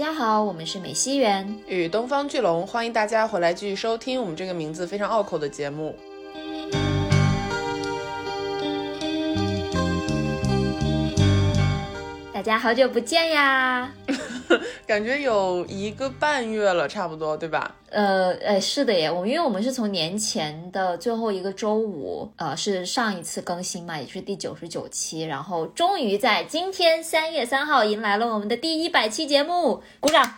大家好，我们是美西园与东方巨龙，欢迎大家回来继续收听我们这个名字非常拗口的节目。大家好久不见呀！感觉有一个半月了，差不多，对吧？呃，哎，是的耶，我因为我们是从年前的最后一个周五，呃，是上一次更新嘛，也是第九十九期，然后终于在今天三月三号迎来了我们的第一百期节目，鼓掌。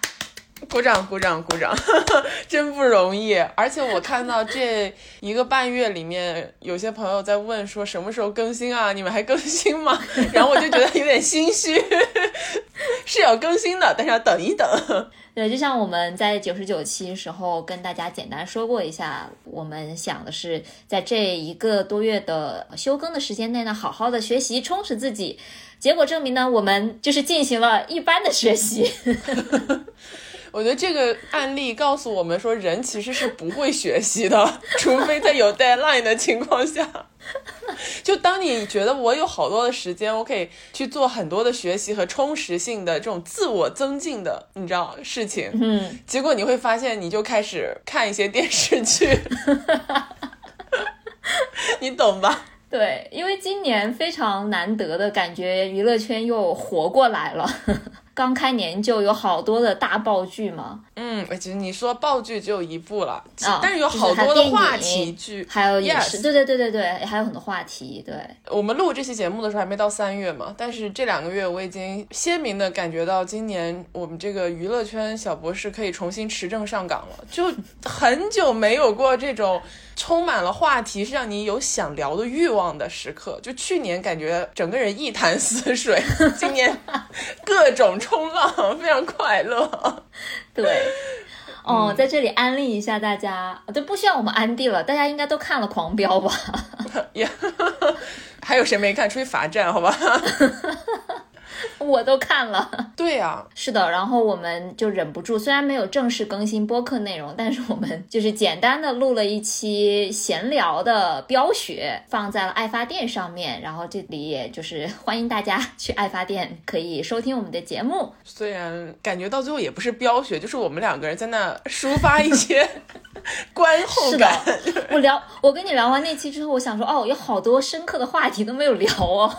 鼓掌，鼓掌，鼓掌，真不容易。而且我看到这一个半月里面，有些朋友在问说什么时候更新啊？你们还更新吗？然后我就觉得有点心虚，是要更新的，但是要等一等。对，就像我们在九十九期时候跟大家简单说过一下，我们想的是在这一个多月的休更的时间内呢，好好的学习，充实自己。结果证明呢，我们就是进行了一般的学习。我觉得这个案例告诉我们说，人其实是不会学习的，除非在有 deadline 的情况下。就当你觉得我有好多的时间，我可以去做很多的学习和充实性的这种自我增进的，你知道事情。嗯。结果你会发现，你就开始看一些电视剧。你懂吧？对，因为今年非常难得的感觉，娱乐圈又活过来了。刚开年就有好多的大爆剧嘛，嗯，其实你说爆剧只有一部了，啊，但是有好多的话题剧，还有也是，对对对对对，还有很多话题。对，我们录这期节目的时候还没到三月嘛，但是这两个月我已经鲜明的感觉到，今年我们这个娱乐圈小博士可以重新持证上岗了，就很久没有过这种。充满了话题，是让你有想聊的欲望的时刻。就去年感觉整个人一潭死水，今年各种冲浪，非常快乐。对，哦，在这里安利一下大家，就不需要我们安利了，大家应该都看了《狂飙》吧？呀，还有谁没看？出去罚站，好吧？我都看了，对呀，是的，然后我们就忍不住，虽然没有正式更新播客内容，但是我们就是简单的录了一期闲聊的飙雪，放在了爱发电上面，然后这里也就是 欢迎大家去爱发电可以收听我们的节目。虽然感觉到最后也不是飙雪，就是我们两个人在那抒发一些 观后感。我聊，我跟你聊完那期之后，我想说，哦，有好多深刻的话题都没有聊哦，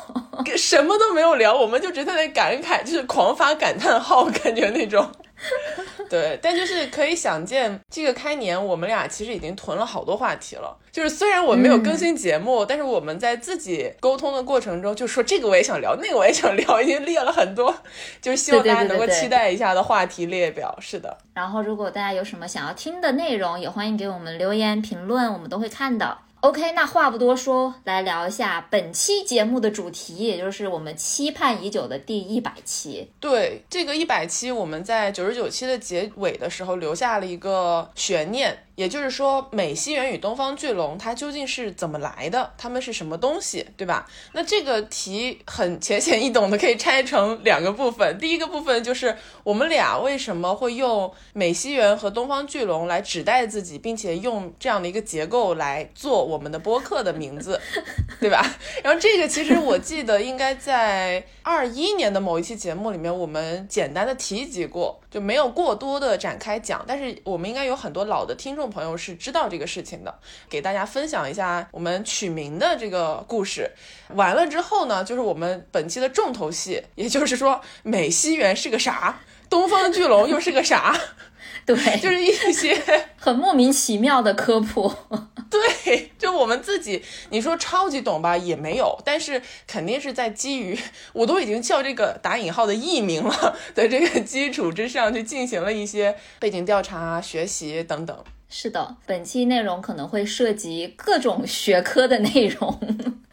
什么都没有聊，我们就直接在。感慨就是狂发感叹号，感觉那种，对，但就是可以想见，这个开年我们俩其实已经囤了好多话题了。就是虽然我没有更新节目，但是我们在自己沟通的过程中，就说这个我也想聊，那个我也想聊，已经列了很多，就是希望大家能够期待一下的话题列表。是的。然后如果大家有什么想要听的内容，也欢迎给我们留言评论，我们都会看的。OK，那话不多说，来聊一下本期节目的主题，也就是我们期盼已久的第一百期。对，这个一百期，我们在九十九期的结尾的时候留下了一个悬念。也就是说，美西螈与东方巨龙它究竟是怎么来的？它们是什么东西，对吧？那这个题很浅显易懂的，可以拆成两个部分。第一个部分就是我们俩为什么会用美西螈和东方巨龙来指代自己，并且用这样的一个结构来做我们的播客的名字，对吧？然后这个其实我记得应该在二一年的某一期节目里面，我们简单的提及过，就没有过多的展开讲。但是我们应该有很多老的听众。朋友是知道这个事情的，给大家分享一下我们取名的这个故事。完了之后呢，就是我们本期的重头戏，也就是说美西园是个啥，东方巨龙又是个啥？对，就是一些 很莫名其妙的科普。对，就我们自己，你说超级懂吧，也没有，但是肯定是在基于我都已经叫这个打引号的艺名了的这个基础之上去进行了一些背景调查、学习等等。是的，本期内容可能会涉及各种学科的内容，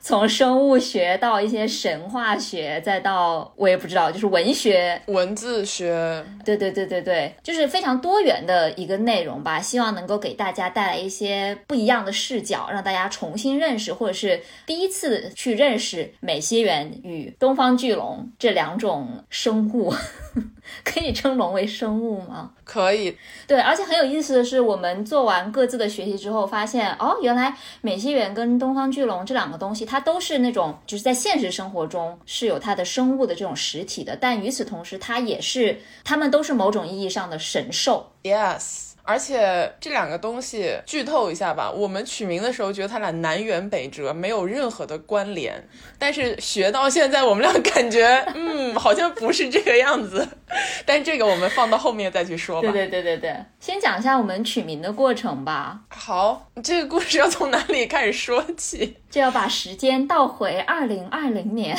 从生物学到一些神话学，再到我也不知道，就是文学、文字学。对对对对对，就是非常多元的一个内容吧。希望能够给大家带来一些不一样的视角，让大家重新认识，或者是第一次去认识美西螈与东方巨龙这两种生物。可以称龙为生物吗？可以。对，而且很有意思的是，我们做完各自的学习之后，发现哦，原来美西螈跟东方巨龙这两个东西，它都是那种就是在现实生活中是有它的生物的这种实体的，但与此同时，它也是它们都是某种意义上的神兽。Yes。而且这两个东西剧透一下吧，我们取名的时候觉得它俩南辕北辙，没有任何的关联。但是学到现在，我们俩感觉，嗯，好像不是这个样子。但这个我们放到后面再去说吧。对对对对对，先讲一下我们取名的过程吧。好，这个故事要从哪里开始说起？就要把时间倒回二零二零年，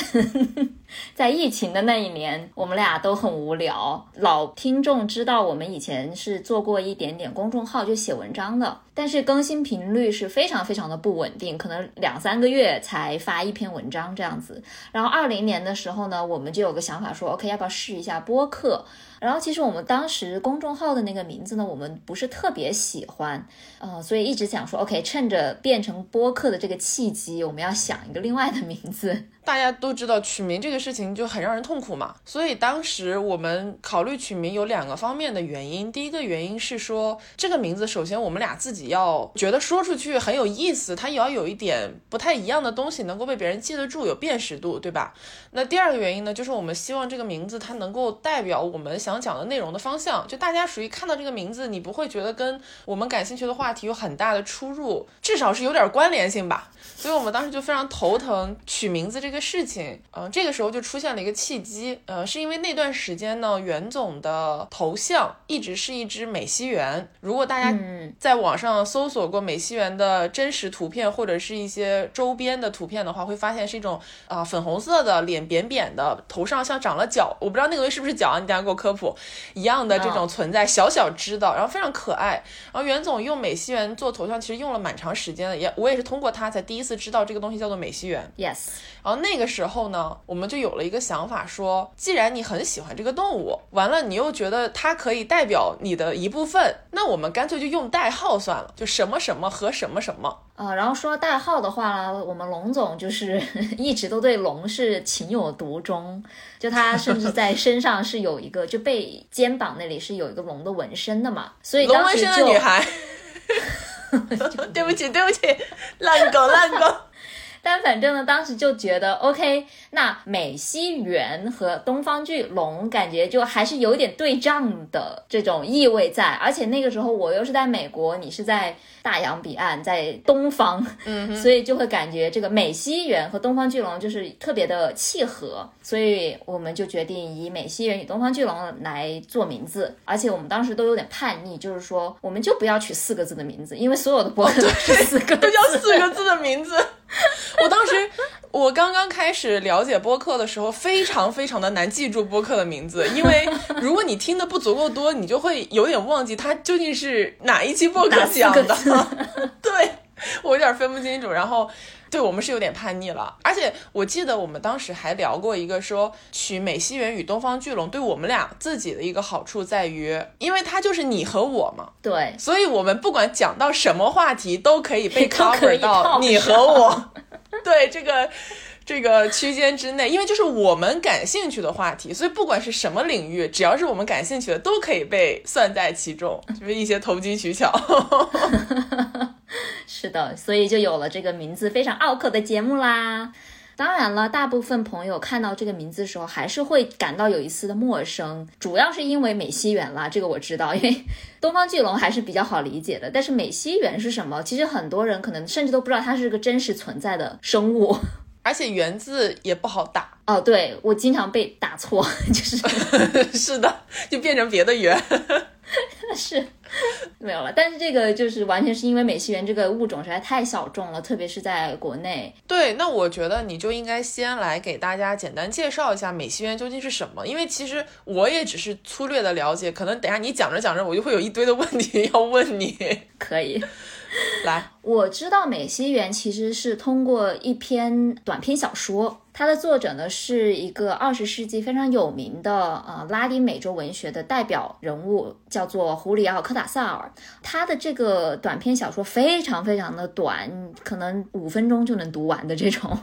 在疫情的那一年，我们俩都很无聊。老听众知道，我们以前是做过一点点公众号，就写文章的，但是更新频率是非常非常的不稳定，可能两三个月才发一篇文章这样子。然后二零年的时候呢，我们就有个想法说，OK，要不要试一下播客？然后其实我们当时公众号的那个名字呢，我们不是特别喜欢，呃，所以一直想说，OK，趁着变成播客的这个契机，我们要想一个另外的名字。大家都知道取名这个事情就很让人痛苦嘛，所以当时我们考虑取名有两个方面的原因。第一个原因是说，这个名字首先我们俩自己要觉得说出去很有意思，它也要有一点不太一样的东西能够被别人记得住，有辨识度，对吧？那第二个原因呢，就是我们希望这个名字它能够代表我们想讲的内容的方向，就大家属于看到这个名字，你不会觉得跟我们感兴趣的话题有很大的出入，至少是有点关联性吧。所以我们当时就非常头疼取名字这事情，嗯、呃，这个时候就出现了一个契机，呃，是因为那段时间呢，袁总的头像一直是一只美西螈。如果大家在网上搜索过美西螈的真实图片或者是一些周边的图片的话，会发现是一种啊、呃、粉红色的脸扁扁的，头上像长了角，我不知道那个东西是不是角啊，你等下给我科普一样的这种存在，小小只的，然后非常可爱。然后袁总用美西螈做头像，其实用了蛮长时间的，也我也是通过他才第一次。知道这个东西叫做美西螈，yes。然后那个时候呢，我们就有了一个想法说，说既然你很喜欢这个动物，完了你又觉得它可以代表你的一部分，那我们干脆就用代号算了，就什么什么和什么什么。啊，然后说代号的话呢，我们龙总就是一直都对龙是情有独钟，就他甚至在身上是有一个，就背肩膀那里是有一个龙的纹身的嘛，所以龙纹身的女孩。对不起，对不起，烂狗，烂狗。但反正呢，当时就觉得 OK，那美西螈和东方巨龙感觉就还是有点对仗的这种意味在，而且那个时候我又是在美国，你是在大洋彼岸，在东方，嗯，所以就会感觉这个美西螈和东方巨龙就是特别的契合，所以我们就决定以美西螈与东方巨龙来做名字，而且我们当时都有点叛逆，就是说我们就不要取四个字的名字，因为所有的博客都是四个字，都叫四个字的名字。我当时，我刚刚开始了解播客的时候，非常非常的难记住播客的名字，因为如果你听的不足够多，你就会有点忘记它究竟是哪一期播客讲的。对我有点分不清楚，然后。对我们是有点叛逆了，而且我记得我们当时还聊过一个说取美西螈与东方巨龙对我们俩自己的一个好处在于，因为它就是你和我嘛，对，所以我们不管讲到什么话题都可以被 cover 到你和我，对这个这个区间之内，因为就是我们感兴趣的话题，所以不管是什么领域，只要是我们感兴趣的，都可以被算在其中，就是一些投机取巧。是的，所以就有了这个名字非常拗口的节目啦。当然了，大部分朋友看到这个名字的时候，还是会感到有一丝的陌生，主要是因为美西螈啦，这个我知道，因为东方巨龙还是比较好理解的。但是美西螈是什么？其实很多人可能甚至都不知道它是个真实存在的生物，而且“圆”字也不好打。哦，对我经常被打错，就是 是的，就变成别的圆。是没有了，但是这个就是完全是因为美西螈这个物种实在太小众了，特别是在国内。对，那我觉得你就应该先来给大家简单介绍一下美西螈究竟是什么，因为其实我也只是粗略的了解，可能等下你讲着讲着，我就会有一堆的问题要问你。可以，来，我知道美西园其实是通过一篇短篇小说。它的作者呢是一个二十世纪非常有名的呃拉丁美洲文学的代表人物，叫做胡里奥·科塔萨尔。他的这个短篇小说非常非常的短，可能五分钟就能读完的这种。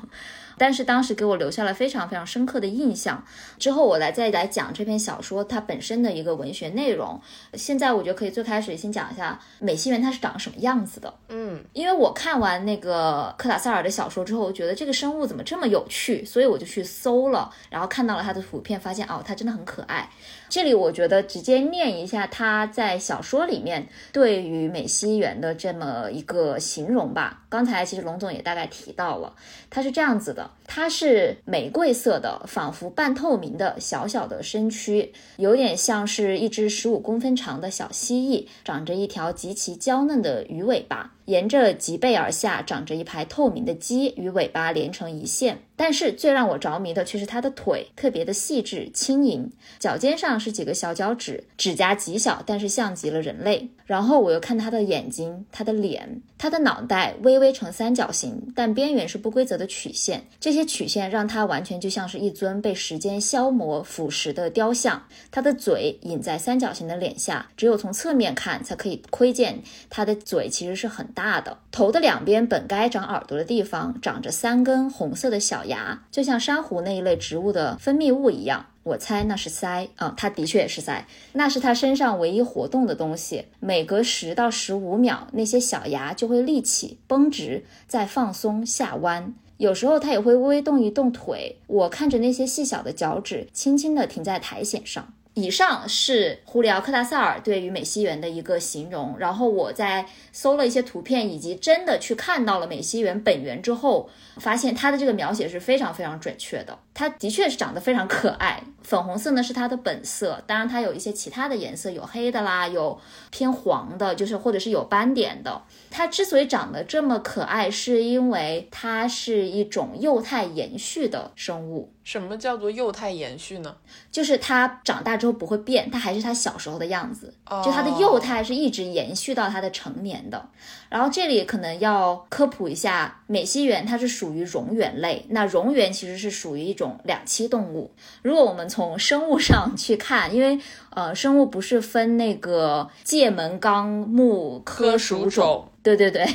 但是当时给我留下了非常非常深刻的印象。之后我来再来讲这篇小说它本身的一个文学内容。现在我觉得可以最开始先讲一下美西螈它是长什么样子的。嗯，因为我看完那个科塔塞尔的小说之后，我觉得这个生物怎么这么有趣，所以我就去搜了，然后看到了它的图片，发现哦，它真的很可爱。这里我觉得直接念一下他在小说里面对于美西螈的这么一个形容吧。刚才其实龙总也大概提到了，它是这样子的：它是玫瑰色的，仿佛半透明的小小的身躯，有点像是一只十五公分长的小蜥蜴，长着一条极其娇嫩的鱼尾巴。沿着脊背而下长着一排透明的鸡，与尾巴连成一线。但是最让我着迷的却是它的腿，特别的细致轻盈，脚尖上是几个小脚趾，指甲极小，但是像极了人类。然后我又看它的眼睛，它的脸，它的脑袋微微呈三角形，但边缘是不规则的曲线。这些曲线让它完全就像是一尊被时间消磨腐蚀的雕像。它的嘴隐在三角形的脸下，只有从侧面看才可以窥见它的嘴其实是很大的。头的两边本该长耳朵的地方，长着三根红色的小牙，就像珊瑚那一类植物的分泌物一样。我猜那是鳃啊，它的确也是鳃，那是它身上唯一活动的东西。每隔十到十五秒，那些小牙就会立起、绷直，再放松下弯。有时候它也会微微动一动腿。我看着那些细小的脚趾，轻轻地停在苔藓上。以上是胡里奥·克达萨尔对于美西螈的一个形容，然后我在搜了一些图片，以及真的去看到了美西螈本源之后，发现它的这个描写是非常非常准确的。它的确是长得非常可爱，粉红色呢是它的本色，当然它有一些其他的颜色，有黑的啦，有偏黄的，就是或者是有斑点的。它之所以长得这么可爱，是因为它是一种幼态延续的生物。什么叫做幼态延续呢？就是它长大之后不会变，它还是它小时候的样子，就它的幼态是一直延续到它的成年的。然后这里可能要科普一下，美西螈它是属于蝾螈类，那蝾螈其实是属于一种两栖动物。如果我们从生物上去看，因为呃生物不是分那个界门纲目科属种，对对对。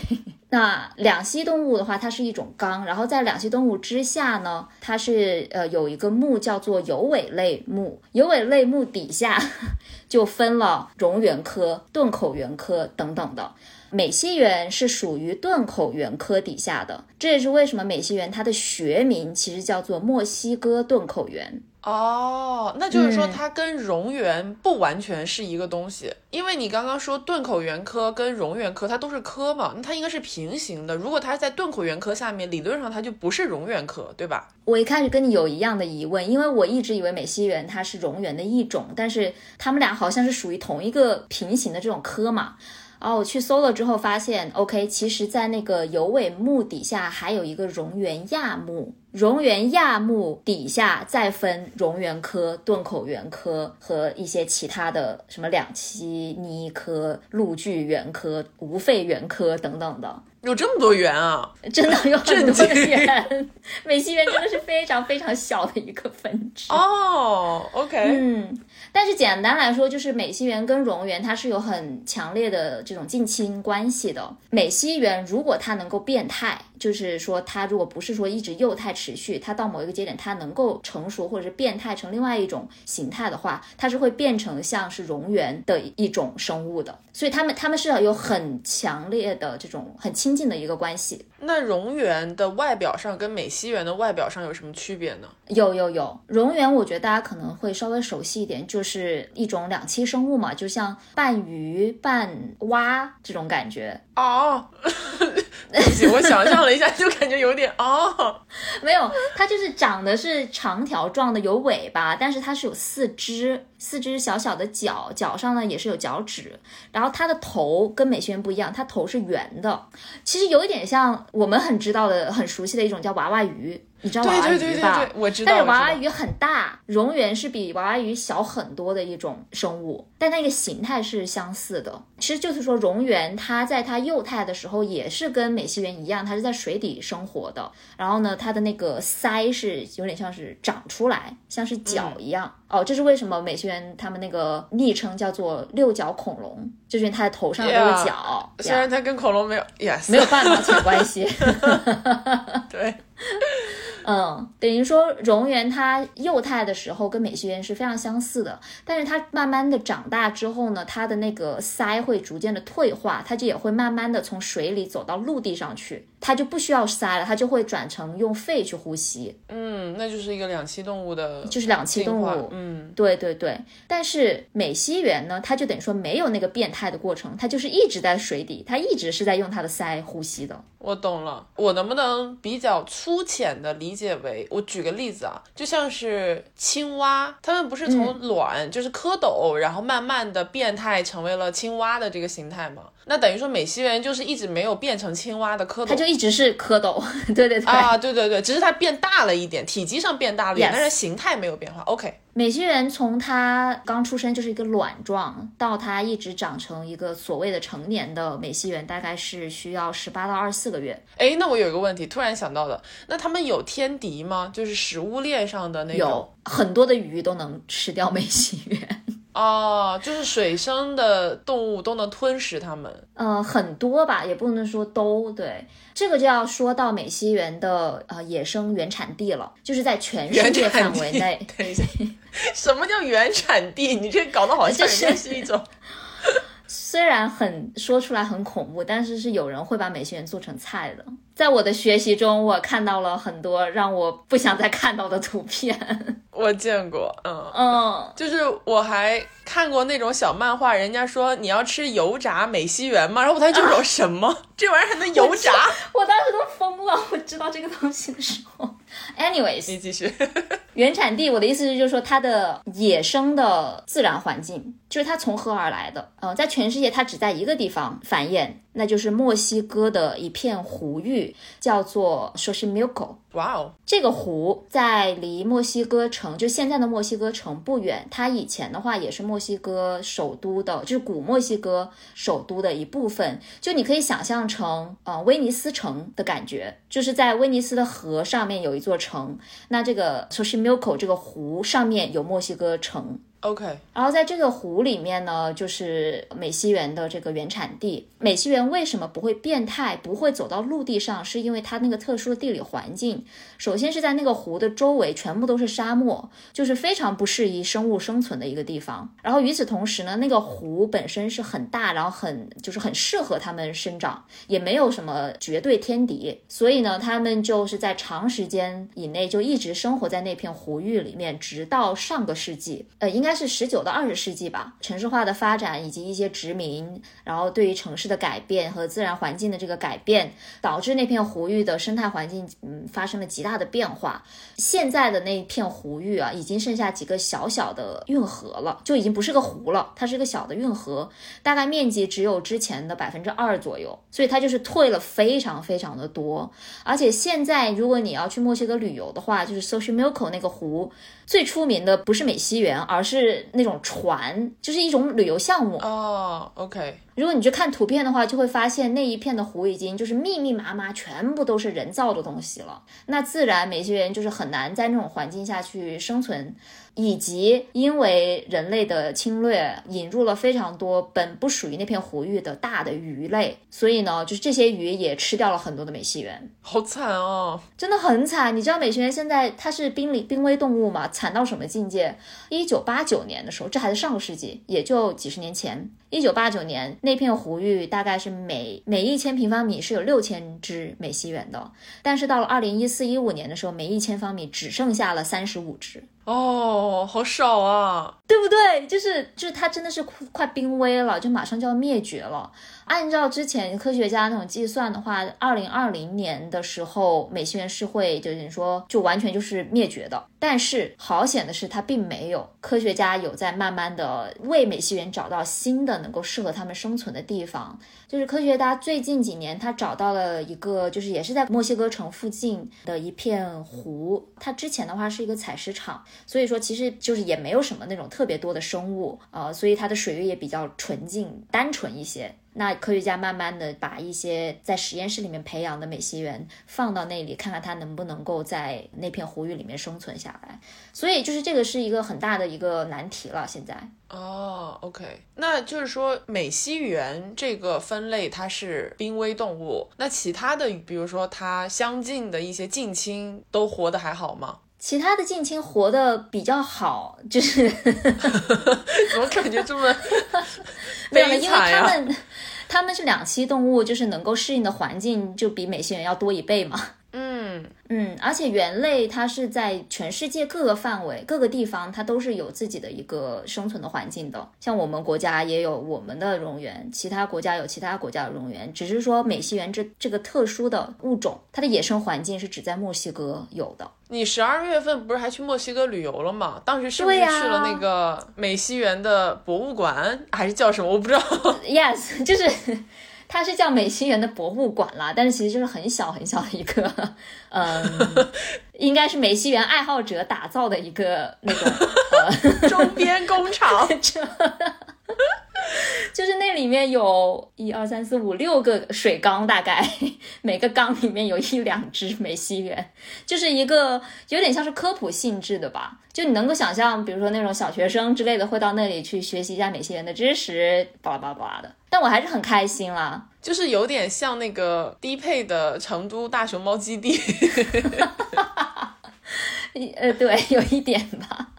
那两栖动物的话，它是一种纲，然后在两栖动物之下呢，它是呃有一个目叫做有尾类目，有尾类目底下 就分了蝾螈科、盾口螈科等等的。美西螈是属于盾口螈科底下的，这也是为什么美西螈它的学名其实叫做墨西哥盾口螈。哦，那就是说它跟蝾螈不完全是一个东西，因为你刚刚说盾口螈科跟蝾螈科它都是科嘛，那它应该是平行的。如果它在盾口螈科下面，理论上它就不是蝾螈科，对吧？我一开始跟你有一样的疑问，因为我一直以为美西螈它是蝾螈的一种，但是它们俩好像是属于同一个平行的这种科嘛。哦我去搜了之后发现，OK，其实在那个有尾目底下还有一个蝾螈亚目。蝾螈亚目底下再分蝾螈科、盾口螈科和一些其他的什么两栖鲵科、陆巨螈科、无肺螈科等等的，有这么多圆啊！真的有很多圆。美西螈真的是非常非常小的一个分支哦。OK，嗯，但是简单来说，就是美西螈跟蝾螈它是有很强烈的这种近亲关系的。美西螈如果它能够变态。就是说，它如果不是说一直幼态持续，它到某一个节点，它能够成熟或者是变态成另外一种形态的话，它是会变成像是蝾螈的一种生物的。所以它们它们是有很强烈的这种很亲近的一个关系。那蝾螈的外表上跟美西螈的外表上有什么区别呢？有有有，蝾螈我觉得大家可能会稍微熟悉一点，就是一种两栖生物嘛，就像半鱼半蛙这种感觉。哦，对 不起，我想象了一下，就感觉有点哦，没有，它就是长得是长条状的，有尾巴，但是它是有四肢，四只小小的脚，脚上呢也是有脚趾，然后它的头跟美西螈不一样，它头是圆的，其实有一点像我们很知道的、很熟悉的一种叫娃娃鱼。你知道娃娃鱼吧？我知道。但是娃娃鱼很大，蝾螈是比娃娃鱼小很多的一种生物，但那个形态是相似的。其实就是说，蝾螈它在它幼态的时候也是跟美西螈一样，它是在水底生活的。然后呢，它的那个鳃是有点像是长出来，像是脚一样。哦，这是为什么美西螈他们那个昵称叫做六角恐龙，就是因为它的头上有角。虽然它跟恐龙没有，yes.，没有半毛钱关系。对。嗯，等于说蝾螈它幼态的时候跟美西螈是非常相似的，但是它慢慢的长大之后呢，它的那个鳃会逐渐的退化，它就也会慢慢的从水里走到陆地上去，它就不需要鳃了，它就会转成用肺去呼吸。嗯，那就是一个两栖动物的，就是两栖动物。嗯，对对对。但是美西螈呢，它就等于说没有那个变态的过程，它就是一直在水底，它一直是在用它的鳃呼吸的。我懂了，我能不能比较粗浅的理解为，我举个例子啊，就像是青蛙，它们不是从卵就是蝌蚪，然后慢慢的变态成为了青蛙的这个形态吗？那等于说美西螈就是一直没有变成青蛙的蝌蚪，它就一直是蝌蚪。对对对啊，对对对，只是它变大了一点，体积上变大了一点，但是形态没有变化。OK。美西螈从它刚出生就是一个卵状，到它一直长成一个所谓的成年的美西螈，大概是需要十八到二十四个月。哎，那我有一个问题，突然想到的，那它们有天敌吗？就是食物链上的那种？有很多的鱼都能吃掉美西螈。哦，就是水生的动物都能吞食它们。呃，很多吧，也不能说都对。这个就要说到美西螈的呃野生原产地了，就是在全世界范围内。等一下，什么叫原产地？你这搞得好像是一种。虽然很说出来很恐怖，但是是有人会把美西螈做成菜的。在我的学习中，我看到了很多让我不想再看到的图片。我见过，嗯嗯，就是我还看过那种小漫画，人家说你要吃油炸美西螈吗？然后我当时就说 什么，这玩意儿还能油炸？我当时都疯了。我知道这个东西的时候，anyways，你继续。原产地，我的意思是，就是说它的野生的自然环境，就是它从何而来的？嗯，在全世界它只在一个地方繁衍。那就是墨西哥的一片湖域，叫做 Xochimilco。哇哦，这个湖在离墨西哥城，就现在的墨西哥城不远。它以前的话也是墨西哥首都的，就是古墨西哥首都的一部分。就你可以想象成，呃，威尼斯城的感觉，就是在威尼斯的河上面有一座城。那这个 Xochimilco 这个湖上面有墨西哥城。OK，然后在这个湖里面呢，就是美西螈的这个原产地。美西螈为什么不会变态，不会走到陆地上？是因为它那个特殊的地理环境。首先是在那个湖的周围全部都是沙漠，就是非常不适宜生物生存的一个地方。然后与此同时呢，那个湖本身是很大，然后很就是很适合它们生长，也没有什么绝对天敌，所以呢，它们就是在长时间以内就一直生活在那片湖域里面，直到上个世纪，呃，应该。它是十九到二十世纪吧，城市化的发展以及一些殖民，然后对于城市的改变和自然环境的这个改变，导致那片湖域的生态环境嗯发生了极大的变化。现在的那片湖域啊，已经剩下几个小小的运河了，就已经不是个湖了，它是个小的运河，大概面积只有之前的百分之二左右，所以它就是退了非常非常的多。而且现在如果你要去墨西哥旅游的话，就是 Xochimilco 那个湖。最出名的不是美西螈，而是是那种船，就是一种旅游项目哦。OK。如果你去看图片的话，就会发现那一片的湖已经就是密密麻麻，全部都是人造的东西了。那自然美西螈就是很难在那种环境下去生存，以及因为人类的侵略，引入了非常多本不属于那片湖域的大的鱼类，所以呢，就是这些鱼也吃掉了很多的美西螈，好惨哦，真的很惨。你知道美西螈现在它是濒临濒危动物嘛？惨到什么境界？一九八九年的时候，这还是上个世纪，也就几十年前。一九八九年，那片湖域大概是每每一千平方米是有六千只美西螈的，但是到了二零一四一五年的时候，每一千方米只剩下了三十五只。哦，好少啊，对不对？就是就是它真的是快濒危了，就马上就要灭绝了。按照之前科学家那种计算的话，二零二零年的时候，美西螈是会就是说就完全就是灭绝的。但是好险的是，它并没有。科学家有在慢慢的为美西螈找到新的能够适合它们生存的地方。就是科学家最近几年，他找到了一个，就是也是在墨西哥城附近的一片湖。它之前的话是一个采石场。所以说其实就是也没有什么那种特别多的生物，呃，所以它的水域也比较纯净、单纯一些。那科学家慢慢的把一些在实验室里面培养的美西螈放到那里，看看它能不能够在那片湖域里面生存下来。所以就是这个是一个很大的一个难题了。现在哦，OK，那就是说美西螈这个分类它是濒危动物，那其他的比如说它相近的一些近亲都活得还好吗？其他的近亲活得比较好，就是 怎么感觉这么 没有了，悲因为惨呀？它们他们是两栖动物，就是能够适应的环境就比美星人要多一倍嘛。嗯，嗯，而且猿类它是在全世界各个范围、各个地方，它都是有自己的一个生存的环境的。像我们国家也有我们的蝾螈，其他国家有其他国家的蝾螈，只是说美西螈这这个特殊的物种，它的野生环境是只在墨西哥有的。你十二月份不是还去墨西哥旅游了吗？当时是不是去了那个美西螈的博物馆，还是叫什么？我不知道。Yes，就是它是叫美西螈的博物馆啦，但是其实就是很小很小的一个，嗯，应该是美西螈爱好者打造的一个那种呃。周边工厂，就是那里面有一二三四五六个水缸，大概每个缸里面有一两只美西螈，就是一个有点像是科普性质的吧。就你能够想象，比如说那种小学生之类的会到那里去学习一下美西螈的知识，巴拉巴拉巴拉的。但我还是很开心啦，就是有点像那个低配的成都大熊猫基地。呃，对，有一点吧。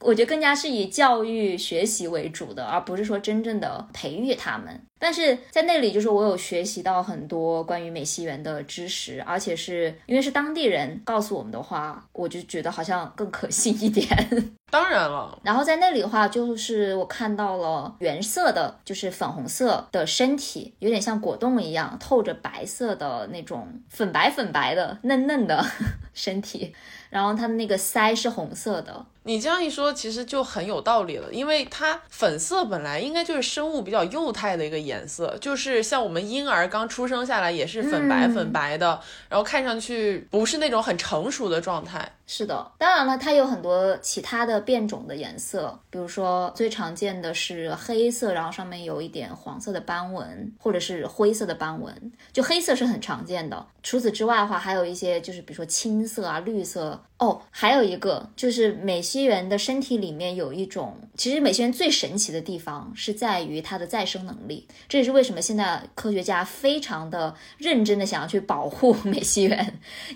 我觉得更加是以教育学习为主的，而不是说真正的培育他们。但是在那里，就是我有学习到很多关于美西螈的知识，而且是因为是当地人告诉我们的话，我就觉得好像更可信一点。当然了，然后在那里的话，就是我看到了原色的，就是粉红色的身体，有点像果冻一样，透着白色的那种粉白粉白的嫩嫩的 身体，然后它的那个腮是红色的，你这样一说，其实就很有道理了，因为它粉色本来应该就是生物比较幼态的一个颜色，就是像我们婴儿刚出生下来也是粉白嗯粉白的，然后看上去不是那种很成熟的状态。是的，当然了，它有很多其他的变种的颜色，比如说最常见的是黑色，然后上面有一点黄色的斑纹，或者是灰色的斑纹，就黑色是很常见的。除此之外的话，还有一些就是比如说青色啊、绿色。哦，还有一个就是美西螈的身体里面有一种，其实美西螈最神奇的地方是在于它的再生能力，这也是为什么现在科学家非常的认真的想要去保护 美西螈，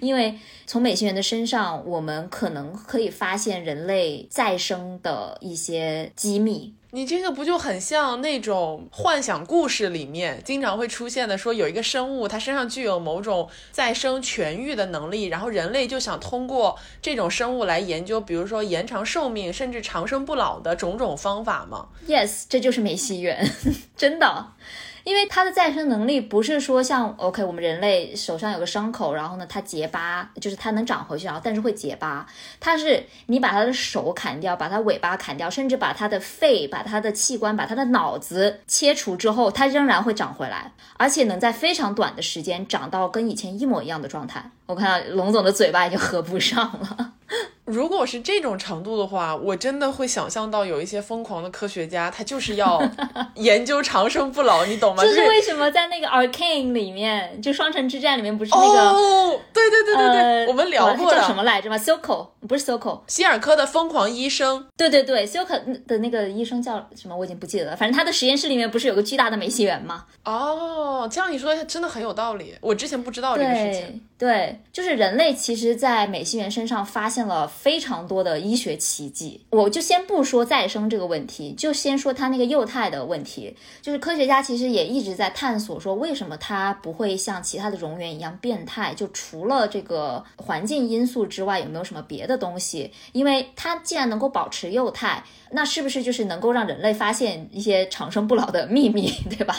因为从美西螈的身上，我们可能可以发现人类再生的一些机密。你这个不就很像那种幻想故事里面经常会出现的，说有一个生物它身上具有某种再生痊愈的能力，然后人类就想通过这种生物来研究，比如说延长寿命甚至长生不老的种种方法吗？Yes，这就是美西螈，真的。因为它的再生能力不是说像 OK，我们人类手上有个伤口，然后呢它结疤，就是它能长回去，然后但是会结疤。它是你把它的手砍掉，把它尾巴砍掉，甚至把它的肺、把它的器官、把它的脑子切除之后，它仍然会长回来，而且能在非常短的时间长到跟以前一模一样的状态。我看到龙总的嘴巴已经合不上了。如果是这种程度的话，我真的会想象到有一些疯狂的科学家，他就是要 研究长生不老，你懂吗？这就是为什么在那个 Arcane 里面，就双城之战里面不是那个、哦，对对对对对，呃，我们聊过叫什么来着吗？Silco 不是 s o k o 希尔科的疯狂医生，对对对，Silco 的那个医生叫什么？我已经不记得了。反正他的实验室里面不是有个巨大的美西螈吗？哦，这样你说真的很有道理，我之前不知道这个事情。对，就是人类其实，在美西螈身上发现了非常多的医学奇迹。我就先不说再生这个问题，就先说它那个幼态的问题。就是科学家其实也一直在探索，说为什么它不会像其他的蝾螈一样变态？就除了这个环境因素之外，有没有什么别的东西？因为它既然能够保持幼态，那是不是就是能够让人类发现一些长生不老的秘密，对吧？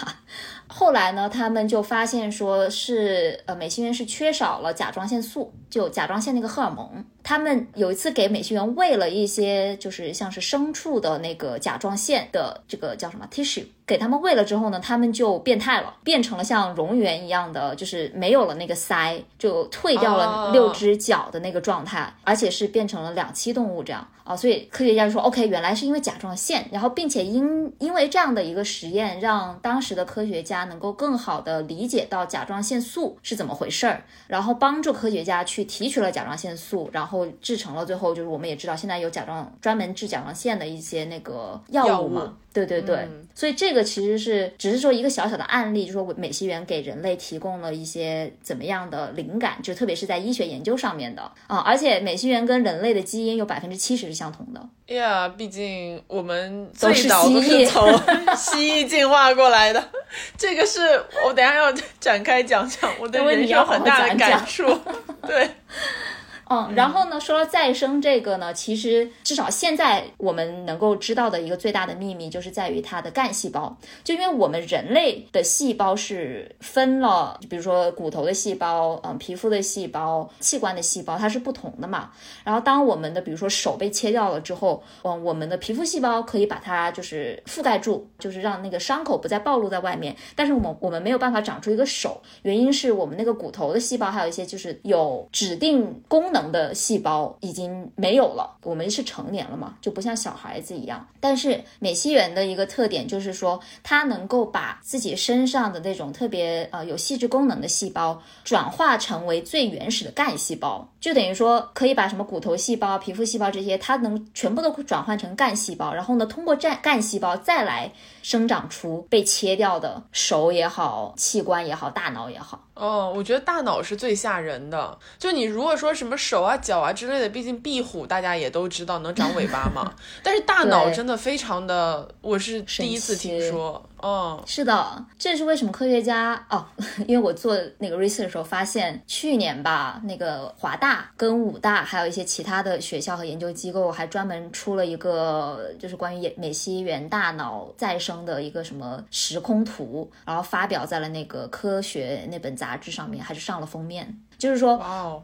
后来呢，他们就发现说是呃美西螈是缺少了甲状腺素，就甲状腺那个荷尔蒙。他们有一次给美西螈喂了一些，就是像是牲畜的那个甲状腺的这个叫什么 tissue，给他们喂了之后呢，他们就变态了，变成了像蝾螈一样的，就是没有了那个鳃，就退掉了六只脚的那个状态，而且是变成了两栖动物这样啊。所以科学家就说，OK，原来是因为甲状腺，然后并且因因为这样的一个实验，让当时的科学家能够更好的理解到甲状腺素是怎么回事儿，然后帮助科学家去去提取了甲状腺素，然后。制成了最后就是我们也知道，现在有甲状专门治甲状腺的一些那个药物嘛，对对对，所以这个其实是只是说一个小小的案例，就说美西螈给人类提供了一些怎么样的灵感，就特别是在医学研究上面的。啊，而且美西螈跟人类的基因有百分之七十是相同的。Yeah，，毕竟我们最早都是从蜥蜴进化过来的，这个是我等下要展开讲讲，我对人有很大的感触，对。嗯，然后呢，说到再生这个呢，其实至少现在我们能够知道的一个最大的秘密，就是在于它的干细胞。就因为我们人类的细胞是分了，比如说骨头的细胞，嗯，皮肤的细胞，器官的细胞，它是不同的嘛。然后当我们的比如说手被切掉了之后，嗯，我们的皮肤细胞可以把它就是覆盖住，就是让那个伤口不再暴露在外面。但是我们我们没有办法长出一个手，原因是我们那个骨头的细胞还有一些就是有指定功能。的细胞已经没有了，我们是成年了嘛，就不像小孩子一样。但是美西螈的一个特点就是说，它能够把自己身上的那种特别呃有细致功能的细胞转化成为最原始的干细胞，就等于说可以把什么骨头细胞、皮肤细胞这些，它能全部都转换成干细胞，然后呢，通过干干细胞再来生长出被切掉的手也好、器官也好、大脑也好。哦，我觉得大脑是最吓人的。就你如果说什么手啊、脚啊之类的，毕竟壁虎大家也都知道能长尾巴嘛。但是大脑真的非常的，我是第一次听说。哦，是的，这是为什么科学家哦，因为我做那个 research 的时候发现，去年吧，那个华大跟武大还有一些其他的学校和研究机构还专门出了一个，就是关于美西螈大脑再生的一个什么时空图，然后发表在了那个科学那本杂志上面，还是上了封面。就是说，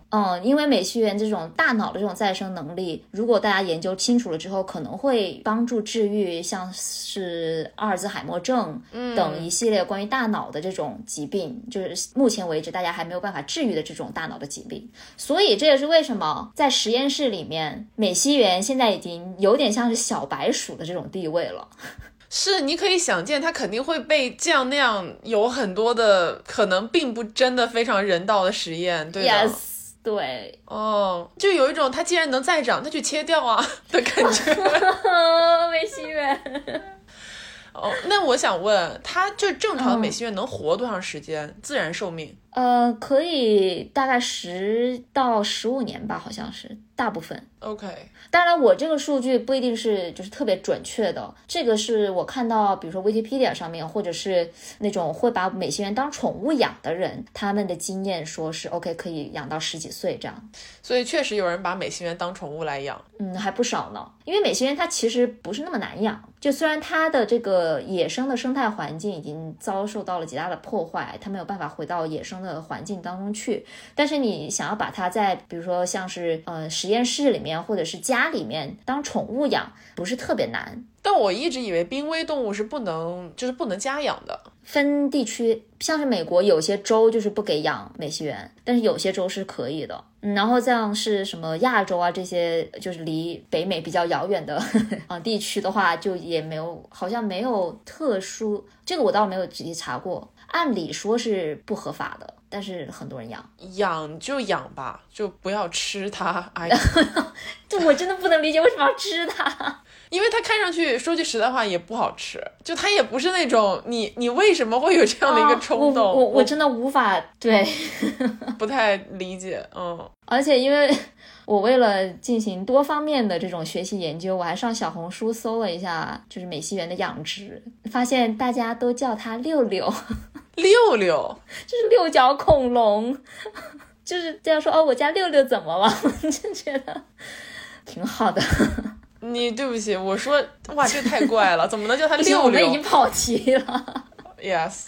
嗯，因为美西螈这种大脑的这种再生能力，如果大家研究清楚了之后，可能会帮助治愈像是阿尔兹海默症等一系列关于大脑的这种疾病，就是目前为止大家还没有办法治愈的这种大脑的疾病。所以这也是为什么在实验室里面，美西螈现在已经有点像是小白鼠的这种地位了。是，你可以想见，他肯定会被这样那样，有很多的可能，并不真的非常人道的实验，对 yes，。对，哦，就有一种他既然能再长，那就切掉啊 的感觉。美心愿。哦，那我想问，它就正常的美心愿能活多长时间？自然寿命？呃，可以大概十到十五年吧，好像是大部分。OK，当然我这个数据不一定是就是特别准确的，这个是我看到，比如说 Wikipedia 上面，或者是那种会把美西螈当宠物养的人，他们的经验说是 OK 可以养到十几岁这样。所以确实有人把美西螈当宠物来养，嗯，还不少呢。因为美西螈它其实不是那么难养，就虽然它的这个野生的生态环境已经遭受到了极大的破坏，它没有办法回到野生。的环境当中去，但是你想要把它在比如说像是呃实验室里面或者是家里面当宠物养，不是特别难。但我一直以为濒危动物是不能就是不能家养的，分地区，像是美国有些州就是不给养美西螈，但是有些州是可以的。嗯，然后像是什么亚洲啊这些就是离北美比较遥远的 啊地区的话，就也没有好像没有特殊，这个我倒没有仔细查过。按理说是不合法的，但是很多人养，养就养吧，就不要吃它。哎，这我真的不能理解为什么要吃它，因为它看上去说句实在话也不好吃，就它也不是那种你你为什么会有这样的一个冲动？我我真的无法对，不太理解，嗯。而且因为我为了进行多方面的这种学习研究，我还上小红书搜了一下，就是美西螈的养殖，发现大家都叫它六六。六六就是六角恐龙，就是这样说哦。我家六六怎么了？就觉得挺好的。你对不起，我说哇，这太怪了，怎么能叫它六六？我们已经跑题了。Yes.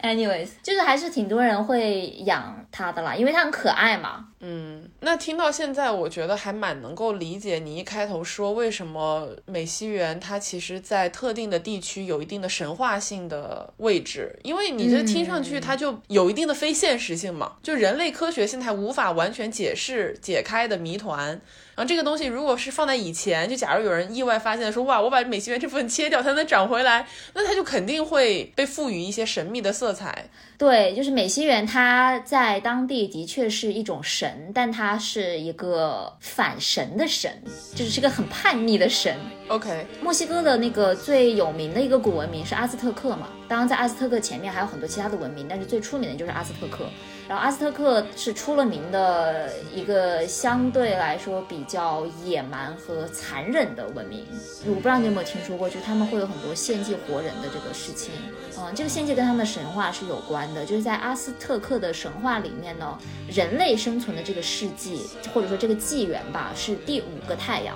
Anyways，就是还是挺多人会养它的啦，因为它很可爱嘛。嗯，那听到现在，我觉得还蛮能够理解你一开头说为什么美西园它其实在特定的地区有一定的神话性的位置，因为你这听上去它就有一定的非现实性嘛，就人类科学现在无法完全解释解开的谜团。然后这个东西如果是放在以前，就假如有人意外发现说哇，我把美西园这部分切掉，它能长回来，那它就肯定会被赋予一些神秘的色彩。对，就是美西园，它在当地的确是一种神，但他是一个反神的神，就是是个很叛逆的神。OK，墨西哥的那个最有名的一个古文明是阿兹特克嘛，当然在阿兹特克前面还有很多其他的文明，但是最出名的就是阿兹特克。然后阿斯特克是出了名的一个相对来说比较野蛮和残忍的文明。我不知道你有没有听说过，就是他们会有很多献祭活人的这个事情。嗯，这个献祭跟他们的神话是有关的，就是在阿斯特克的神话里面呢，人类生存的这个世纪或者说这个纪元吧，是第五个太阳。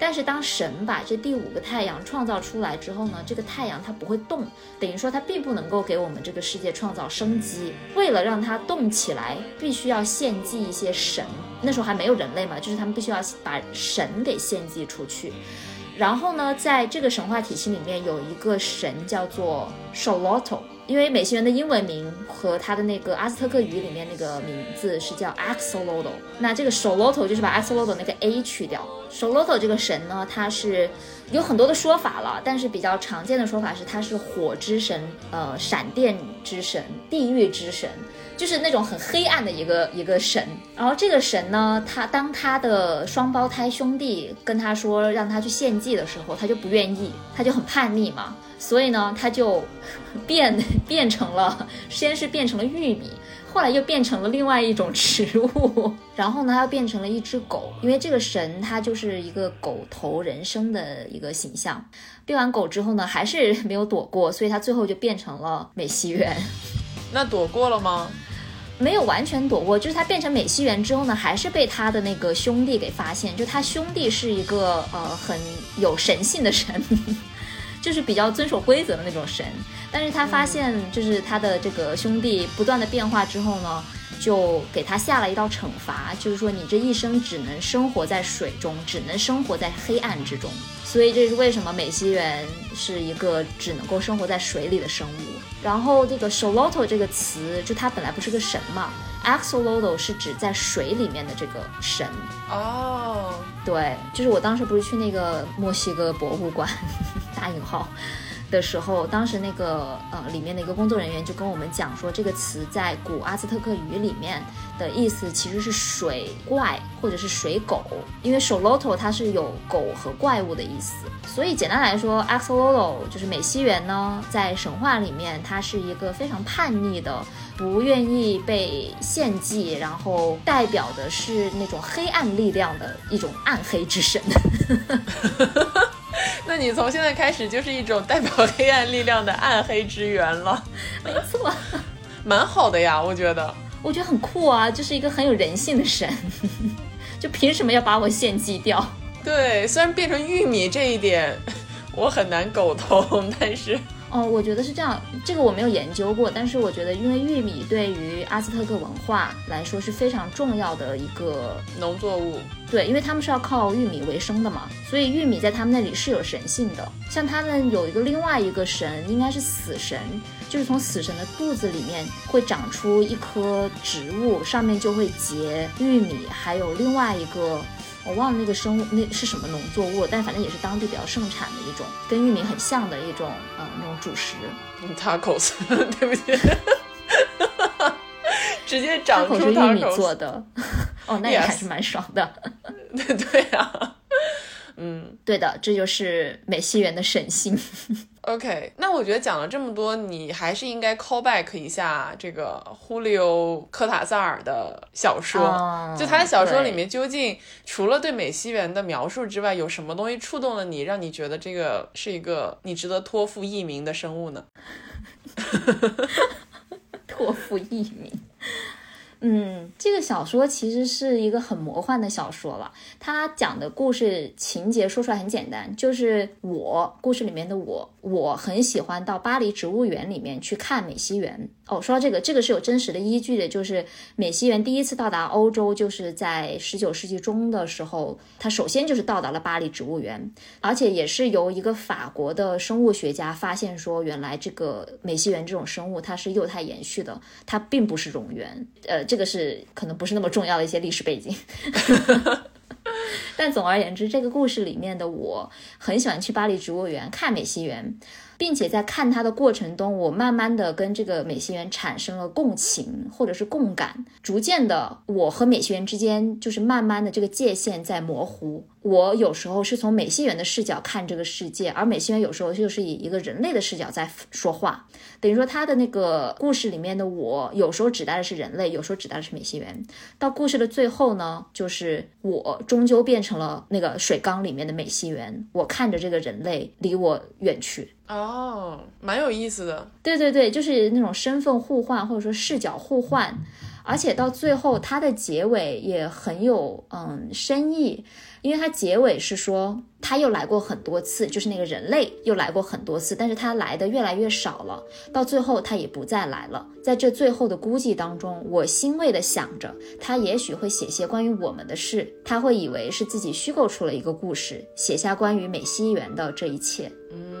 但是当神把这第五个太阳创造出来之后呢，这个太阳它不会动，等于说它并不能够给我们这个世界创造生机。为了让它动起来，必须要献祭一些神。那时候还没有人类嘛，就是他们必须要把神给献祭出去。然后呢，在这个神话体系里面有一个神叫做 Xolotl。因为美西人的英文名和他的那个阿斯特克语里面那个名字是叫 Axolotl，那这个 Xolotl 就是把 Axolotl 那个 A 去掉。Xolotl 这个神呢，他是有很多的说法了，但是比较常见的说法是他是火之神，呃，闪电之神，地狱之神。就是那种很黑暗的一个一个神，然后这个神呢，他当他的双胞胎兄弟跟他说让他去献祭的时候，他就不愿意，他就很叛逆嘛，所以呢，他就变 变成了，先是变成了玉米，后来又变成了另外一种植物，然后呢，又变成了一只狗，因为这个神他就是一个狗头人身的一个形象，变完狗之后呢，还是没有躲过，所以他最后就变成了美西园。那躲过了吗？没有完全躲过，就是他变成美西园之后呢，还是被他的那个兄弟给发现。就他兄弟是一个呃很有神性的神，就是比较遵守规则的那种神。但是他发现就是他的这个兄弟不断的变化之后呢。就给他下了一道惩罚，就是说你这一生只能生活在水中，只能生活在黑暗之中。所以这是为什么美西园是一个只能够生活在水里的生物。然后这个 Xolotl 这个词，就它本来不是个神嘛，Axolotl 是指在水里面的这个神。哦，对，就是我当时不是去那个墨西哥博物馆，打引号。的时候，当时那个呃里面的一个工作人员就跟我们讲说，这个词在古阿兹特克语里面的意思其实是水怪或者是水狗，因为 Xolotl 它是有狗和怪物的意思，所以简单来说，Axolotl 就是美西螈呢，在神话里面它是一个非常叛逆的，不愿意被献祭，然后代表的是那种黑暗力量的一种暗黑之神。那你从现在开始就是一种代表黑暗力量的暗黑之源了，没错，蛮好的呀，我觉得，我觉得很酷啊，就是一个很有人性的神，就凭什么要把我献祭掉？对，虽然变成玉米这一点 我很难苟同，但是。哦，我觉得是这样，这个我没有研究过，但是我觉得，因为玉米对于阿兹特克文化来说是非常重要的一个农作物，对，因为他们是要靠玉米为生的嘛，所以玉米在他们那里是有神性的。像他们有一个另外一个神，应该是死神，就是从死神的肚子里面会长出一棵植物，上面就会结玉米，还有另外一个。我忘了那个生物那是什么农作物，但反正也是当地比较盛产的一种，跟玉米很像的一种，呃，那种主食。Tacos，对不起，直接长出 tacos 玉米做的，哦，那也还是蛮爽的。对对呀。嗯，对的，这就是美西螈的神性。OK，那我觉得讲了这么多，你还是应该 call back 一下这个胡里欧科塔萨尔的小说。就他的小说里面，究竟除了对美西螈的描述之外，有什么东西触动了你，让你觉得这个是一个你值得托付艺名的生物呢？托付艺名。嗯，这个小说其实是一个很魔幻的小说了。它讲的故事情节说出来很简单，就是我故事里面的我，我很喜欢到巴黎植物园里面去看美西园。哦，说到这个，这个是有真实的依据的，就是美西螈第一次到达欧洲，就是在十九世纪中的时候，它首先就是到达了巴黎植物园，而且也是由一个法国的生物学家发现说，原来这个美西螈这种生物它是幼态延续的，它并不是蝾螈。呃，这个是可能不是那么重要的一些历史背景。但总而言之，这个故事里面的我很喜欢去巴黎植物园看美西螈。并且在看它的过程中，我慢慢的跟这个美西园产生了共情或者是共感，逐渐的我和美西园之间就是慢慢的这个界限在模糊。我有时候是从美西园的视角看这个世界，而美西园有时候就是以一个人类的视角在说话。等于说他的那个故事里面的我，有时候指代的是人类，有时候指代的是美西园。到故事的最后呢，就是我终究变成了那个水缸里面的美西园，我看着这个人类离我远去。哦，蛮有意思的。对对对，就是那种身份互换或者说视角互换，而且到最后它的结尾也很有嗯深意。因为它结尾是说他又来过很多次，就是那个人类又来过很多次，但是他来的越来越少了，到最后他也不再来了。在这最后的估计当中，我欣慰的想着，他也许会写些关于我们的事，他会以为是自己虚构出了一个故事，写下关于美西园的这一切。嗯，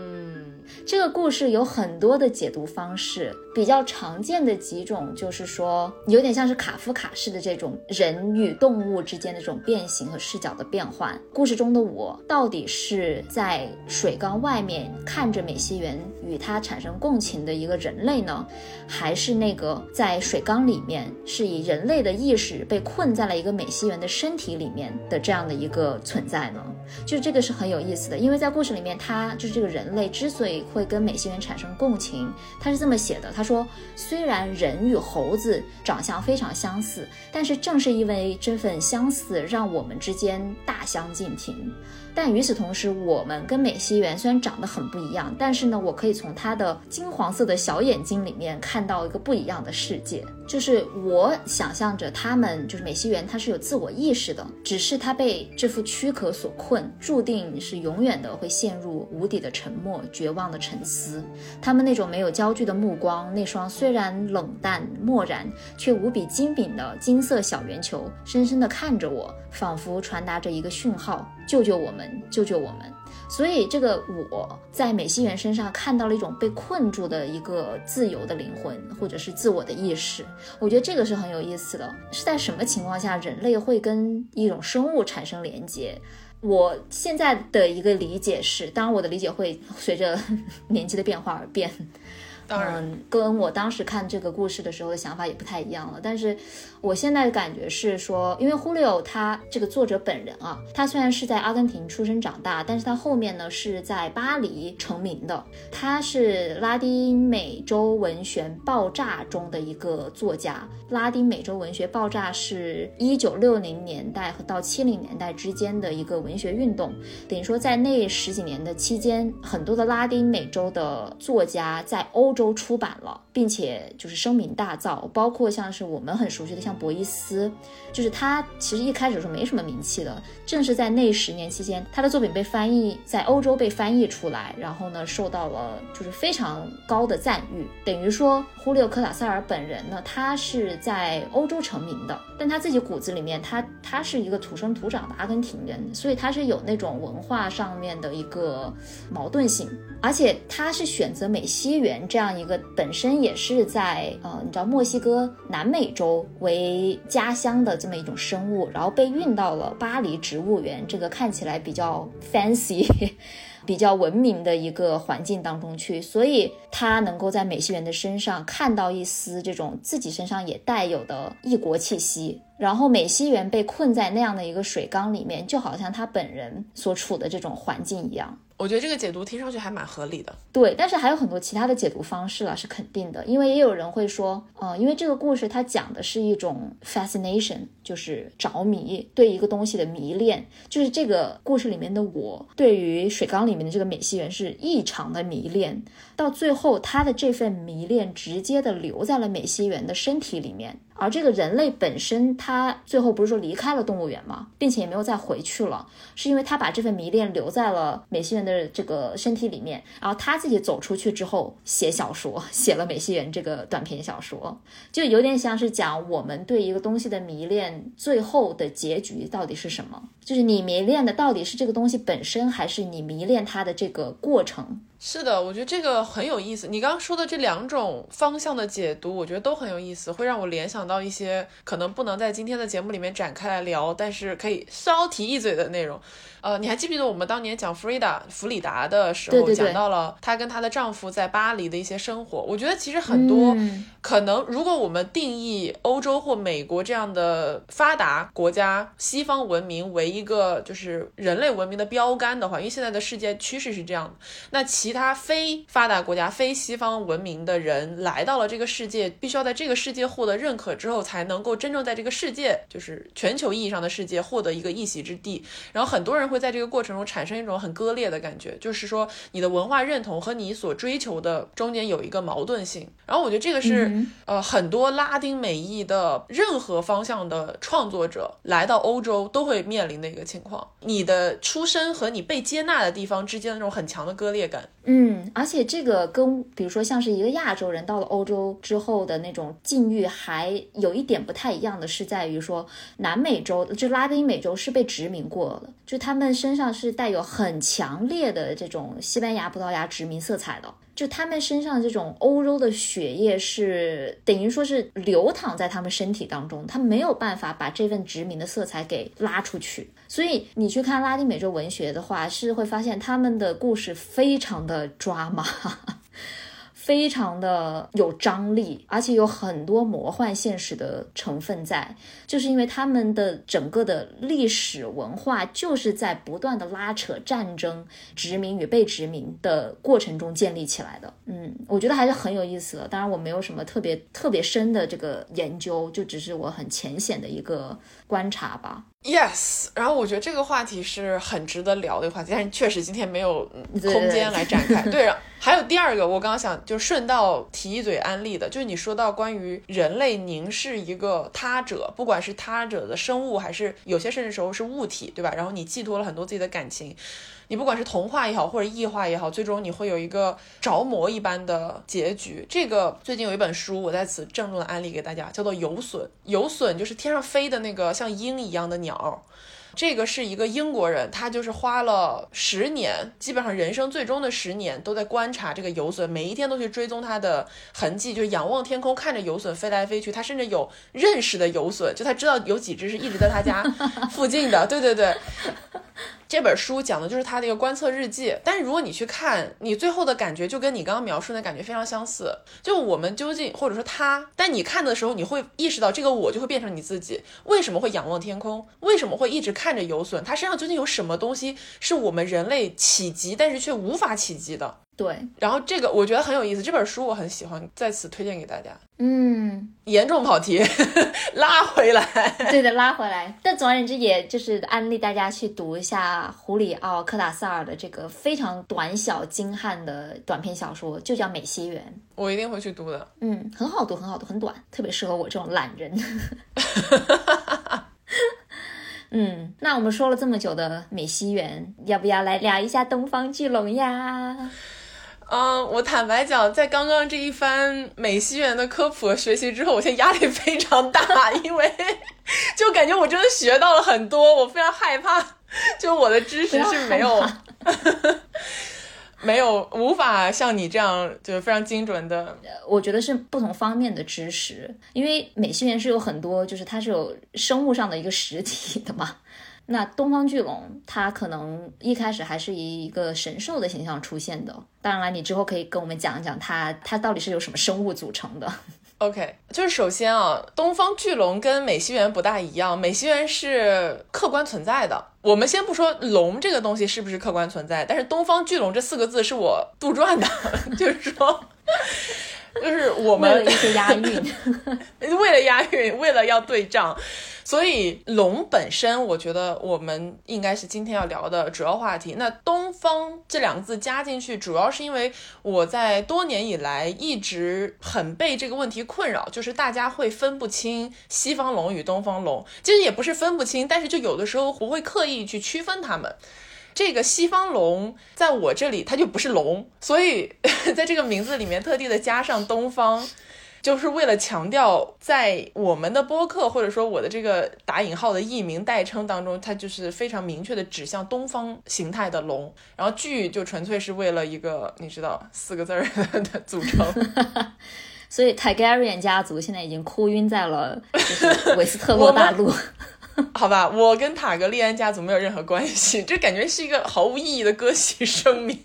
这个故事有很多的解读方式，比较常见的几种就是说，有点像是卡夫卡式的这种人与动物之间的这种变形和视角的变。换故事中的我到底是在水缸外面看着美西园与它产生共情的一个人类呢，还是那个在水缸里面是以人类的意识被困在了一个美西园的身体里面的这样的一个存在呢？就这个是很有意思的，因为在故事里面，他就是这个人类之所以会跟美西园产生共情，他是这么写的：他他说，虽然人与猴子长相非常相似，但是正是因为这份相似，让我们之间。大相径庭。但与此同时，我们跟美西园虽然长得很不一样，但是呢，我可以从它的金黄色的小眼睛里面看到一个不一样的世界。就是我想象着他们，就是美西园，它是有自我意识的，只是它被这副躯壳所困，注定是永远的会陷入无底的沉默、绝望的沉思。他们那种没有焦距的目光，那双虽然冷淡漠然却无比精敏的金色小圆球，深深地看着我，仿佛传达着一个讯号。救救我们！救救我们！所以，这个我在美西元身上看到了一种被困住的一个自由的灵魂，或者是自我的意识。我觉得这个是很有意思的。是在什么情况下人类会跟一种生物产生连接？我现在的一个理解是，当然我的理解会随着 年纪的变化而变。嗯，跟我当时看这个故事的时候的想法也不太一样了。但是，我现在的感觉是说，因为胡里欧他这个作者本人啊，他虽然是在阿根廷出生长大，但是他后面呢是在巴黎成名的。他是拉丁美洲文学爆炸中的一个作家。拉丁美洲文学爆炸是一九六零年代和到七零年代之间的一个文学运动，等于说在那十几年的期间，很多的拉丁美洲的作家在欧。洲出版了，并且就是声名大噪，包括像是我们很熟悉的像博伊斯，就是他其实一开始是没什么名气的，正是在那十年期间，他的作品被翻译在欧洲被翻译出来，然后呢受到了就是非常高的赞誉。等于说，忽略·科塔塞尔本人呢，他是在欧洲成名的，但他自己骨子里面，他他是一个土生土长的阿根廷人，所以他是有那种文化上面的一个矛盾性，而且他是选择美西园这样。一个本身也是在呃，你知道墨西哥南美洲为家乡的这么一种生物，然后被运到了巴黎植物园这个看起来比较 fancy、比较文明的一个环境当中去，所以他能够在美西园的身上看到一丝这种自己身上也带有的异国气息。然后美西园被困在那样的一个水缸里面，就好像他本人所处的这种环境一样。我觉得这个解读听上去还蛮合理的，对，但是还有很多其他的解读方式了，是肯定的，因为也有人会说，嗯，因为这个故事它讲的是一种 fascination，就是着迷，对一个东西的迷恋，就是这个故事里面的我对于水缸里面的这个美西园是异常的迷恋，到最后他的这份迷恋直接的留在了美西园的身体里面。而这个人类本身，他最后不是说离开了动物园吗？并且也没有再回去了，是因为他把这份迷恋留在了美西园的这个身体里面，然后他自己走出去之后写小说，写了美西园这个短篇小说，就有点像是讲我们对一个东西的迷恋，最后的结局到底是什么？就是你迷恋的到底是这个东西本身，还是你迷恋它的这个过程？是的，我觉得这个很有意思。你刚刚说的这两种方向的解读，我觉得都很有意思，会让我联想到一些可能不能在今天的节目里面展开来聊，但是可以稍提一嘴的内容。呃，你还记不记得我们当年讲弗里达弗里达的时候，讲到了她跟她的丈夫在巴黎的一些生活？我觉得其实很多可能，如果我们定义欧洲或美国这样的发达国家、西方文明为一个就是人类文明的标杆的话，因为现在的世界趋势是这样的，那其其他非发达国家、非西方文明的人来到了这个世界，必须要在这个世界获得认可之后，才能够真正在这个世界，就是全球意义上的世界获得一个一席之地。然后很多人。会在这个过程中产生一种很割裂的感觉，就是说你的文化认同和你所追求的中间有一个矛盾性。然后我觉得这个是呃很多拉丁美裔的任何方向的创作者来到欧洲都会面临的一个情况，你的出身和你被接纳的地方之间的那种很强的割裂感。嗯，而且这个跟比如说像是一个亚洲人到了欧洲之后的那种境遇还有一点不太一样的是在于说南美洲就拉丁美洲是被殖民过的，就他们。身上是带有很强烈的这种西班牙、葡萄牙殖民色彩的，就他们身上这种欧洲的血液是等于说是流淌在他们身体当中，他没有办法把这份殖民的色彩给拉出去。所以你去看拉丁美洲文学的话，是会发现他们的故事非常的抓马。非常的有张力，而且有很多魔幻现实的成分在，就是因为他们的整个的历史文化就是在不断的拉扯战争、殖民与被殖民的过程中建立起来的。嗯，我觉得还是很有意思的。当然，我没有什么特别特别深的这个研究，就只是我很浅显的一个观察吧。Yes，然后我觉得这个话题是很值得聊的一个话题，但是确实今天没有空间来展开。对，还有第二个，我刚刚想就顺道提一嘴安利的，就是你说到关于人类凝视一个他者，不管是他者的生物，还是有些甚至时候是物体，对吧？然后你寄托了很多自己的感情。你不管是童话也好，或者异化也好，最终你会有一个着魔一般的结局。这个最近有一本书，我在此郑重的安利给大家，叫做《游隼》。游隼就是天上飞的那个像鹰一样的鸟。这个是一个英国人，他就是花了十年，基本上人生最终的十年都在观察这个游隼，每一天都去追踪它的痕迹，就是仰望天空看着游隼飞来飞去。他甚至有认识的游隼，就他知道有几只是一直在他家附近的。对对对。这本书讲的就是他的一个观测日记，但是如果你去看，你最后的感觉就跟你刚刚描述的感觉非常相似。就我们究竟，或者说他，但你看的时候，你会意识到这个我就会变成你自己。为什么会仰望天空？为什么会一直看着游隼？它身上究竟有什么东西是我们人类企及，但是却无法企及的？对，然后这个我觉得很有意思，这本书我很喜欢，在此推荐给大家。嗯，严重跑题，拉回来。对的，拉回来。但总而言之，也就是安利大家去读一下胡里奥·科达萨尔的这个非常短小精悍的短篇小说，就叫《美西园》。我一定会去读的。嗯，很好读，很好读，很短，特别适合我这种懒人。嗯，那我们说了这么久的美西园，要不要来聊一下东方巨龙呀？嗯，我坦白讲，在刚刚这一番美西螈的科普和学习之后，我现在压力非常大，因为 就感觉我真的学到了很多，我非常害怕，就我的知识是 没有，没有无法像你这样就是非常精准的。我觉得是不同方面的知识，因为美西螈是有很多，就是它是有生物上的一个实体的嘛。那东方巨龙，它可能一开始还是以一个神兽的形象出现的。当然了，你之后可以跟我们讲一讲它，它到底是由什么生物组成的。OK，就是首先啊，东方巨龙跟美西螈不大一样，美西螈是客观存在的。我们先不说龙这个东西是不是客观存在，但是东方巨龙这四个字是我杜撰的，就是说。就是我们为了一些押韵，为了押韵，为了要对仗，所以龙本身，我觉得我们应该是今天要聊的主要话题。那东方这两个字加进去，主要是因为我在多年以来一直很被这个问题困扰，就是大家会分不清西方龙与东方龙。其实也不是分不清，但是就有的时候不会刻意去区分它们。这个西方龙在我这里它就不是龙，所以 在这个名字里面特地的加上东方。就是为了强调，在我们的播客或者说我的这个打引号的艺名代称当中，它就是非常明确的指向东方形态的龙。然后剧就纯粹是为了一个你知道四个字儿 的组成。所以 Targaryen 家族现在已经哭晕在了就是维斯特洛大陆。好吧，我跟塔格利安家族没有任何关系，这感觉是一个毫无意义的割席声明。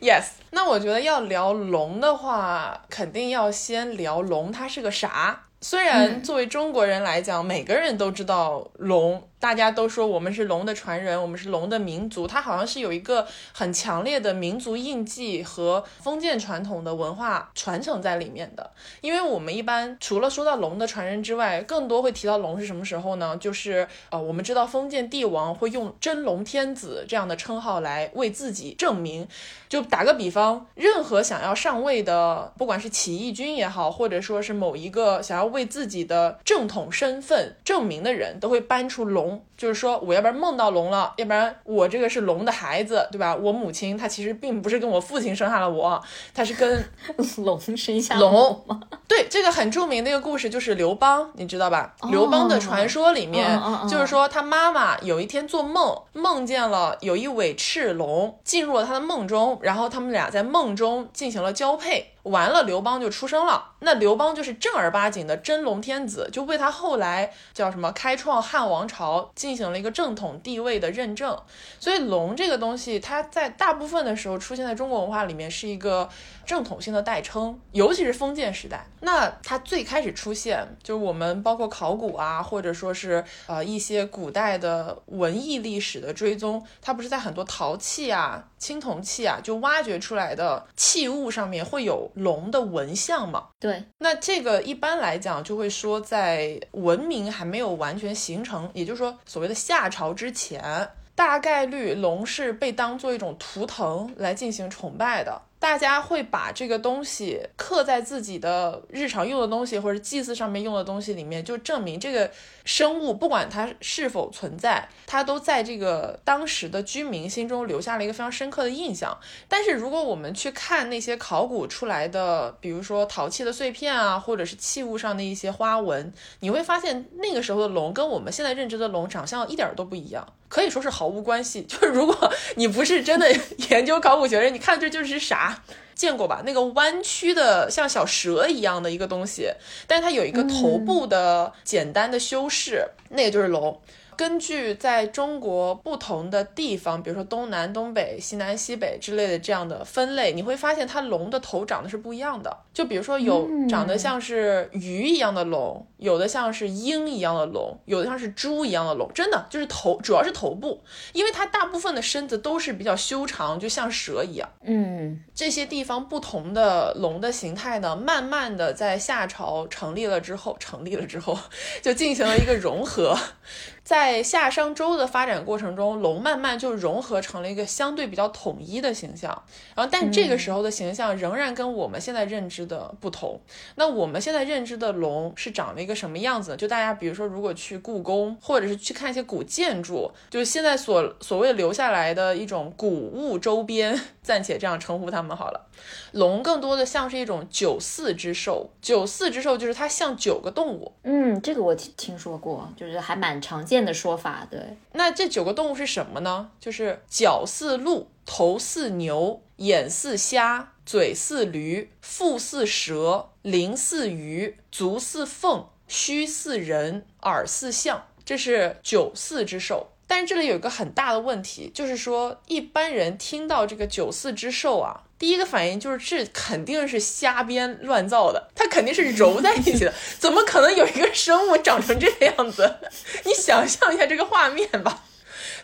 Yes，那我觉得要聊龙的话，肯定要先聊龙，它是个啥？虽然作为中国人来讲，每个人都知道龙。大家都说我们是龙的传人，我们是龙的民族，它好像是有一个很强烈的民族印记和封建传统的文化传承在里面的。因为我们一般除了说到龙的传人之外，更多会提到龙是什么时候呢？就是呃，我们知道封建帝王会用真龙天子这样的称号来为自己证明。就打个比方，任何想要上位的，不管是起义军也好，或者说是某一个想要为自己的正统身份证明的人，都会搬出龙。就是说，我要不然梦到龙了，要不然我这个是龙的孩子，对吧？我母亲她其实并不是跟我父亲生下了我，她是跟 龙生下龙吗？对，这个很著名的一个故事就是刘邦，你知道吧？刘邦的传说里面，就是说他妈妈有一天做梦，梦见了有一尾赤龙进入了他的梦中，然后他们俩在梦中进行了交配。完了，刘邦就出生了。那刘邦就是正儿八经的真龙天子，就为他后来叫什么开创汉王朝进行了一个正统地位的认证。所以龙这个东西，它在大部分的时候出现在中国文化里面是一个正统性的代称，尤其是封建时代。那它最开始出现，就是我们包括考古啊，或者说是呃一些古代的文艺历史的追踪，它不是在很多陶器啊。青铜器啊，就挖掘出来的器物上面会有龙的纹像嘛？对，那这个一般来讲就会说，在文明还没有完全形成，也就是说所谓的夏朝之前，大概率龙是被当做一种图腾来进行崇拜的。大家会把这个东西刻在自己的日常用的东西或者祭祀上面用的东西里面，就证明这个生物不管它是否存在，它都在这个当时的居民心中留下了一个非常深刻的印象。但是如果我们去看那些考古出来的，比如说陶器的碎片啊，或者是器物上的一些花纹，你会发现那个时候的龙跟我们现在认知的龙长相一点都不一样，可以说是毫无关系。就是如果你不是真的 研究考古学人，你看这就是啥？见过吧？那个弯曲的像小蛇一样的一个东西，但是它有一个头部的简单的修饰，那个就是龙。根据在中国不同的地方，比如说东南、东北、西南、西北之类的这样的分类，你会发现它龙的头长得是不一样的。就比如说有长得像是鱼一样的龙，有的像是鹰一样的龙，有的像是猪一样的龙。真的就是头，主要是头部，因为它大部分的身子都是比较修长，就像蛇一样。嗯，这些地方不同的龙的形态呢，慢慢的在夏朝成立了之后，成立了之后 就进行了一个融合。在夏商周的发展过程中，龙慢慢就融合成了一个相对比较统一的形象。然后，但这个时候的形象仍然跟我们现在认知的不同。那我们现在认知的龙是长了一个什么样子呢？就大家比如说，如果去故宫，或者是去看一些古建筑，就是现在所所谓留下来的一种古物周边，暂且这样称呼它们好了。龙更多的像是一种九四之兽，九四之兽就是它像九个动物。嗯，这个我听听说过，就是还蛮常见的说法。对，那这九个动物是什么呢？就是脚似鹿，头似牛，眼似虾，嘴似驴，腹似蛇，鳞似鱼，足似凤，须似人，耳似象。这是九四之兽。但是这里有一个很大的问题，就是说一般人听到这个九四之兽啊。第一个反应就是这肯定是瞎编乱造的，它肯定是揉在一起的，怎么可能有一个生物长成这个样子？你想象一下这个画面吧。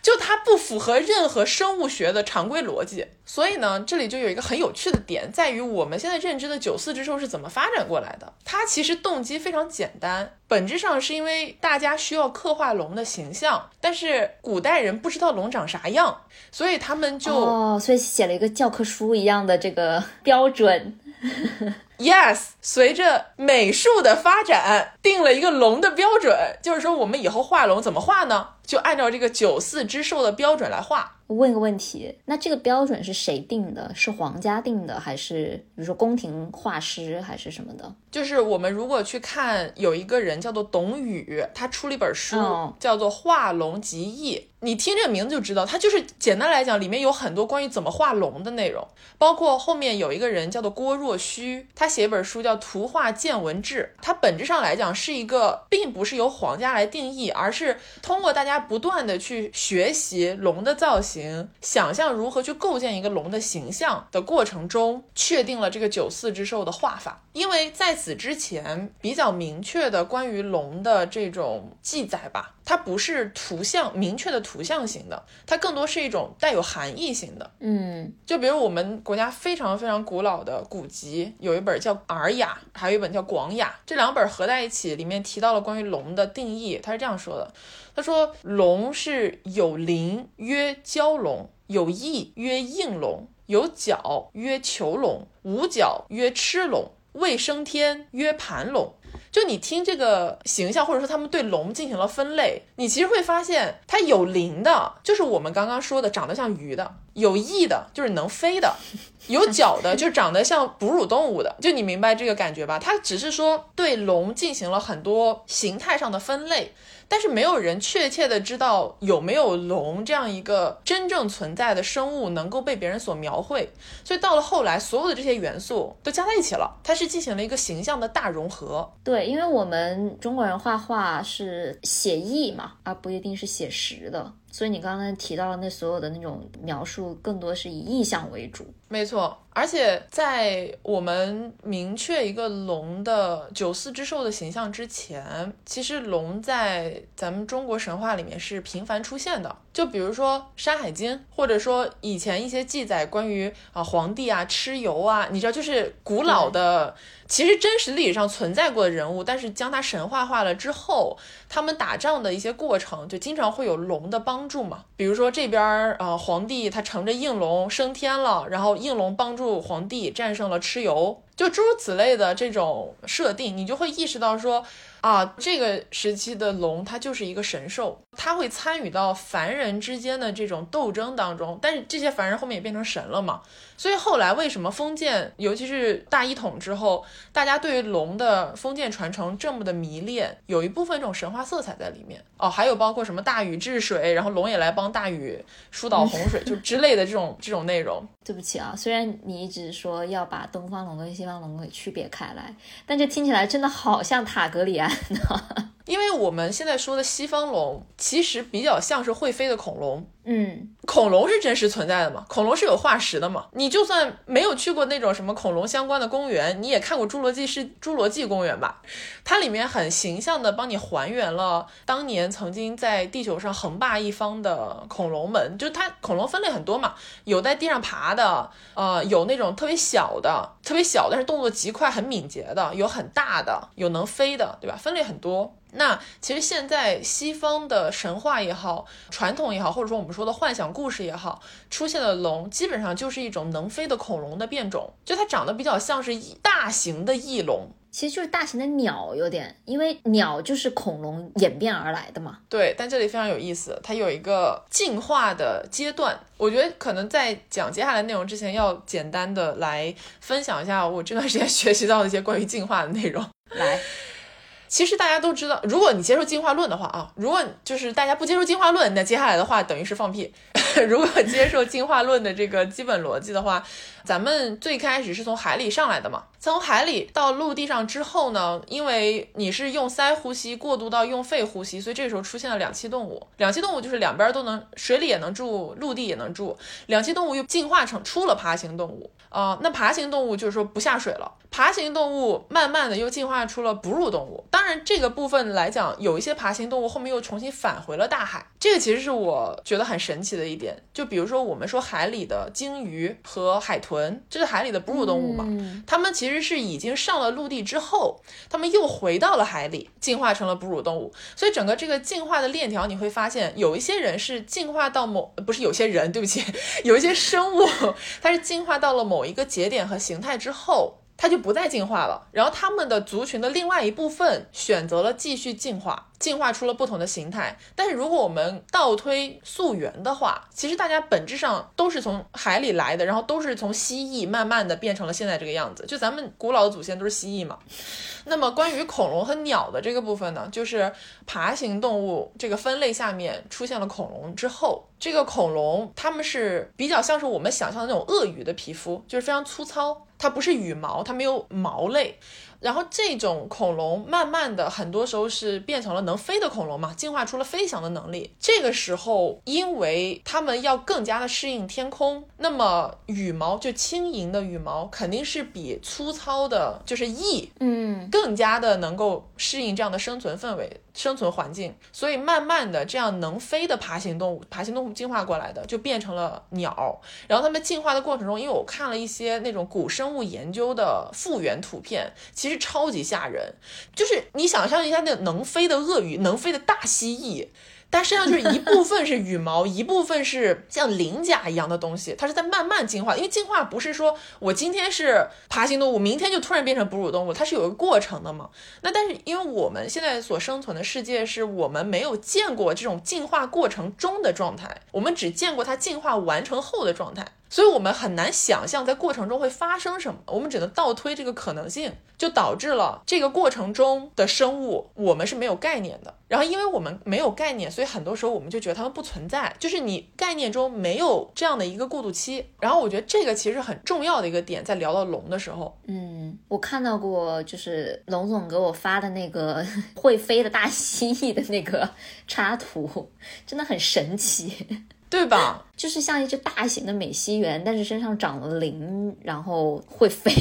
就它不符合任何生物学的常规逻辑。所以呢，这里就有一个很有趣的点，在于我们现在认知的九四之兽是怎么发展过来的。它其实动机非常简单，本质上是因为大家需要刻画龙的形象，但是古代人不知道龙长啥样，所以他们就哦，所以写了一个教科书一样的这个标准。Yes，随着美术的发展，定了一个龙的标准，就是说我们以后画龙怎么画呢？就按照这个九四之兽的标准来画。我问个问题，那这个标准是谁定的？是皇家定的，还是比如说宫廷画师，还是什么的？就是我们如果去看，有一个人叫做董宇，他出了一本书，哦叫做《画龙集异》。你听这个名字就知道，它就是简单来讲，里面有很多关于怎么画龙的内容，包括后面有一个人叫做郭若虚，他写一本书叫《图画见闻志》，它本质上来讲是一个，并不是由皇家来定义，而是通过大家不断的去学习龙的造型，想象如何去构建一个龙的形象的过程中，确定了这个九四之兽的画法。因为在此之前，比较明确的关于龙的这种记载吧，它不是图像明确的图像型的，它更多是一种带有含义型的。嗯，就比如我们国家非常非常古老的古籍，有一本叫《尔雅》，还有一本叫《广雅》，这两本合在一起，里面提到了关于龙的定义。他是这样说的：他说，龙是有鳞曰蛟龙，有翼曰应龙，有角曰囚龙，无角曰螭龙，未升天曰盘龙。就你听这个形象，或者说他们对龙进行了分类，你其实会发现，它有鳞的，就是我们刚刚说的长得像鱼的；有翼的，就是能飞的；有脚的，就长得像哺乳动物的。就你明白这个感觉吧？它只是说对龙进行了很多形态上的分类。但是没有人确切的知道有没有龙这样一个真正存在的生物能够被别人所描绘，所以到了后来，所有的这些元素都加在一起了，它是进行了一个形象的大融合。对，因为我们中国人画画是写意嘛，而不一定是写实的，所以你刚才提到的那所有的那种描述，更多是以意象为主。没错，而且在我们明确一个龙的九四之兽的形象之前，其实龙在咱们中国神话里面是频繁出现的。就比如说《山海经》，或者说以前一些记载关于啊皇帝啊蚩尤啊，你知道，就是古老的，其实真实历史上存在过的人物，但是将它神话化了之后，他们打仗的一些过程，就经常会有龙的帮助嘛。比如说这边儿呃皇帝他乘着应龙升天了，然后应龙帮助皇帝战胜了蚩尤，就诸如此类的这种设定，你就会意识到说。啊，这个时期的龙它就是一个神兽，它会参与到凡人之间的这种斗争当中，但是这些凡人后面也变成神了嘛。所以后来为什么封建，尤其是大一统之后，大家对于龙的封建传承这么的迷恋，有一部分这种神话色彩在里面哦。还有包括什么大禹治水，然后龙也来帮大禹疏导洪水，就之类的这种这种内容。对不起啊，虽然你一直说要把东方龙跟西方龙给区别开来，但这听起来真的好像塔格里安呢。因为我们现在说的西方龙，其实比较像是会飞的恐龙。嗯，恐龙是真实存在的嘛？恐龙是有化石的嘛？你就算没有去过那种什么恐龙相关的公园，你也看过侏罗纪是侏罗纪公园吧？它里面很形象的帮你还原了当年曾经在地球上横霸一方的恐龙们。就它恐龙分类很多嘛，有在地上爬的，呃，有那种特别小的，特别小但是动作极快、很敏捷的，有很大的，有能飞的，对吧？分类很多。那其实现在西方的神话也好，传统也好，或者说我们说的幻想故事也好，出现的龙基本上就是一种能飞的恐龙的变种，就它长得比较像是大型的翼龙。其实就是大型的鸟，有点，因为鸟就是恐龙演变而来的嘛。对，但这里非常有意思，它有一个进化的阶段。我觉得可能在讲接下来内容之前，要简单的来分享一下我这段时间学习到的一些关于进化的内容。来，其实大家都知道，如果你接受进化论的话啊，如果就是大家不接受进化论，那接下来的话等于是放屁。如果接受进化论的这个基本逻辑的话，咱们最开始是从海里上来的嘛，从海里到陆地上之后呢，因为你是用鳃呼吸过渡到用肺呼吸，所以这个时候出现了两栖动物。两栖动物就是两边都能，水里也能住，陆地也能住。两栖动物又进化成出了爬行动物啊，那爬行动物就是说不下水了。爬行动物慢慢的又进化出了哺乳动物。当然这个部分来讲，有一些爬行动物后面又重新返回了大海。这个其实是我觉得很神奇的一点。就比如说我们说海里的鲸鱼和海豚，这是海里的哺乳动物嘛？它们其实是已经上了陆地之后，它们又回到了海里，进化成了哺乳动物。所以整个这个进化的链条，你会发现有一些人是进化到某，不是有些人，对不起，有一些生物，它是进化到了某一个节点和形态之后。它就不再进化了，然后它们的族群的另外一部分选择了继续进化，进化出了不同的形态。但是如果我们倒推溯源的话，其实大家本质上都是从海里来的，然后都是从蜥蜴慢慢的变成了现在这个样子。就咱们古老的祖先都是蜥蜴嘛。那么关于恐龙和鸟的这个部分呢，就是爬行动物这个分类下面出现了恐龙之后，这个恐龙它们是比较像是我们想象的那种鳄鱼的皮肤，就是非常粗糙。它不是羽毛，它没有毛类。然后这种恐龙慢慢的，很多时候是变成了能飞的恐龙嘛，进化出了飞翔的能力。这个时候，因为它们要更加的适应天空，那么羽毛就轻盈的羽毛肯定是比粗糙的，就是翼，嗯，更加的能够适应这样的生存氛围、生存环境。所以慢慢的，这样能飞的爬行动物，爬行动物进化过来的就变成了鸟。然后它们进化的过程中，因为我看了一些那种古生物研究的复原图片，其实超级吓人，就是你想象一下，那能飞的鳄鱼，能飞的大蜥蜴。但实际上就是一部分是羽毛，一部分是 像鳞甲一样的东西，它是在慢慢进化。因为进化不是说我今天是爬行动物，明天就突然变成哺乳动物，它是有个过程的嘛。那但是因为我们现在所生存的世界是我们没有见过这种进化过程中的状态，我们只见过它进化完成后的状态。所以，我们很难想象在过程中会发生什么，我们只能倒推这个可能性，就导致了这个过程中的生物我们是没有概念的。然后，因为我们没有概念，所以很多时候我们就觉得它们不存在，就是你概念中没有这样的一个过渡期。然后，我觉得这个其实很重要的一个点，在聊到龙的时候，嗯，我看到过，就是龙总给我发的那个 会飞的大蜥蜴的那个插图，真的很神奇。对吧？就是像一只大型的美西螈，但是身上长了鳞，然后会飞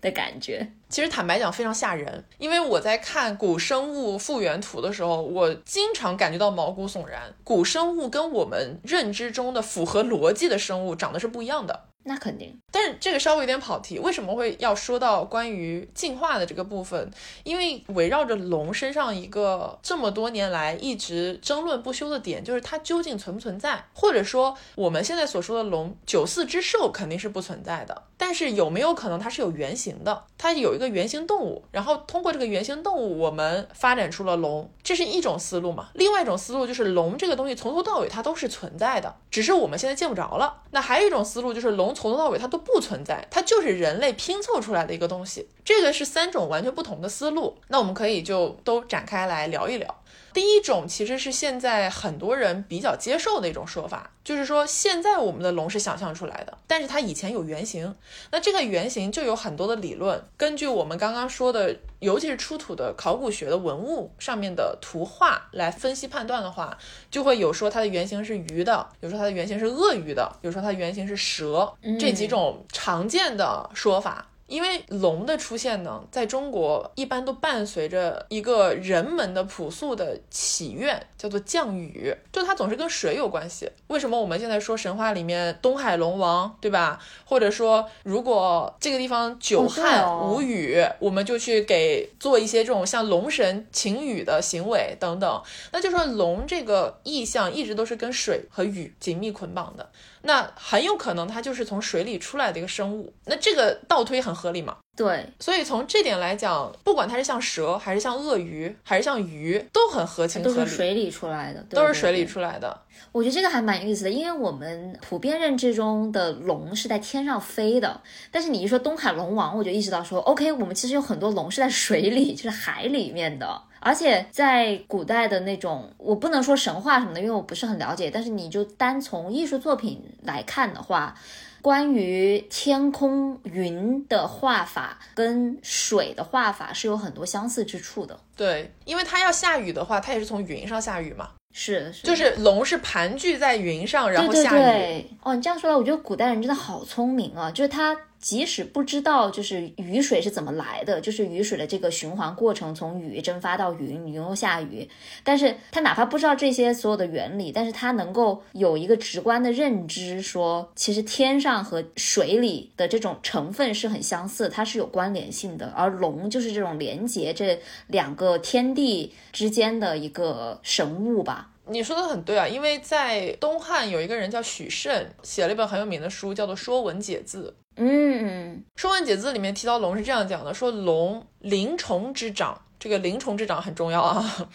的感觉。其实坦白讲，非常吓人。因为我在看古生物复原图的时候，我经常感觉到毛骨悚然。古生物跟我们认知中的符合逻辑的生物长得是不一样的。那肯定，但是这个稍微有点跑题。为什么会要说到关于进化的这个部分？因为围绕着龙身上一个这么多年来一直争论不休的点，就是它究竟存不存在？或者说我们现在所说的龙九四之兽肯定是不存在的，但是有没有可能它是有原型的？它有一个原型动物，然后通过这个原型动物，我们发展出了龙，这是一种思路嘛？另外一种思路就是龙这个东西从头到尾它都是存在的，只是我们现在见不着了。那还有一种思路就是龙。从头到尾它都不存在，它就是人类拼凑出来的一个东西。这个是三种完全不同的思路，那我们可以就都展开来聊一聊。第一种其实是现在很多人比较接受的一种说法，就是说现在我们的龙是想象出来的，但是它以前有原型。那这个原型就有很多的理论，根据我们刚刚说的，尤其是出土的考古学的文物上面的图画来分析判断的话，就会有说它的原型是鱼的，有说它的原型是鳄鱼的，有说它的原型是蛇，这几种常见的说法。因为龙的出现呢，在中国一般都伴随着一个人们的朴素的祈愿，叫做降雨，就它总是跟水有关系。为什么我们现在说神话里面东海龙王，对吧？或者说如果这个地方久旱无雨，我们就去给做一些这种像龙神请雨的行为等等。那就说龙这个意象一直都是跟水和雨紧密捆绑的。那很有可能它就是从水里出来的一个生物，那这个倒推很合理吗？对，所以从这点来讲，不管它是像蛇，还是像鳄鱼，还是像鱼，都很合情合理。都是水里出来的，都是水里出来的。我觉得这个还蛮有意思的，因为我们普遍认知中的龙是在天上飞的，但是你一说东海龙王，我就意识到说，OK，我们其实有很多龙是在水里，就是海里面的。而且在古代的那种，我不能说神话什么的，因为我不是很了解。但是你就单从艺术作品来看的话，关于天空云的画法跟水的画法是有很多相似之处的。对，因为它要下雨的话，它也是从云上下雨嘛。是，就是龙是盘踞在云上，然后下雨。对对对。哦，你这样说来，我觉得古代人真的好聪明啊！就是他即使不知道就是雨水是怎么来的，就是雨水的这个循环过程，从雨蒸发到云，云又下雨，但是他哪怕不知道这些所有的原理，但是他能够有一个直观的认知，说其实天上和水里的这种成分是很相似，它是有关联性的。而龙就是这种连接这两个天地之间的一个神物吧。你说的很对啊，因为在东汉有一个人叫许慎，写了一本很有名的书，叫做《说文解字》。嗯，《说文解字》里面提到龙是这样讲的：说龙灵虫之长，这个灵虫之长很重要啊，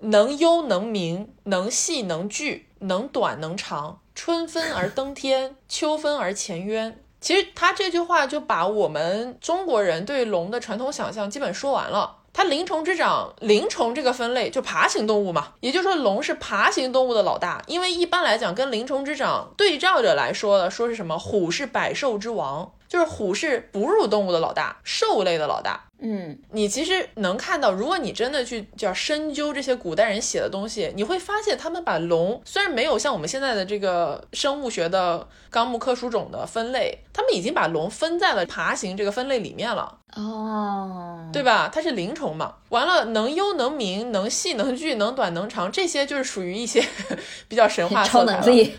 能幽能明，能细能聚，能短能长，春分而登天，秋分而潜渊。其实他这句话就把我们中国人对龙的传统想象基本说完了。它灵虫之长，灵虫这个分类就爬行动物嘛，也就是说龙是爬行动物的老大。因为一般来讲，跟灵虫之长对照着来说的，说是什么？虎是百兽之王，就是虎是哺乳动物的老大，兽类的老大。嗯，你其实能看到，如果你真的去叫深究这些古代人写的东西，你会发现他们把龙虽然没有像我们现在的这个生物学的纲目科属种的分类，他们已经把龙分在了爬行这个分类里面了。哦，对吧？它是灵虫嘛。完了，能幽能明，能细能聚，能短能长，这些就是属于一些 比较神话超能力。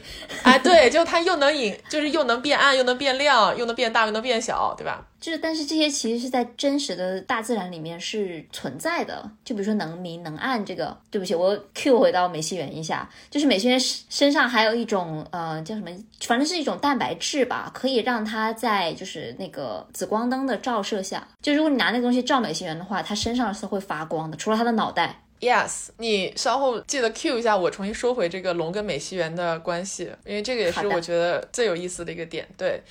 哎，对，就它又能隐，就是又能变暗，又能变亮，又能变大，又能变小，对吧？就是，但是这些其实是在真实的大自然里面是存在的。就比如说能明能暗这个，对不起，我 Q 回到美西园一下，就是美西园身上还有一种呃叫什么，反正是一种蛋白质吧，可以让它在就是那个紫光灯的照射下，就如果你拿那个东西照美西园的话，它身上是会发光的，除了它的脑袋。Yes，你稍后记得 Q 一下我，重新说回这个龙跟美西园的关系，因为这个也是我觉得最有意思的一个点。对。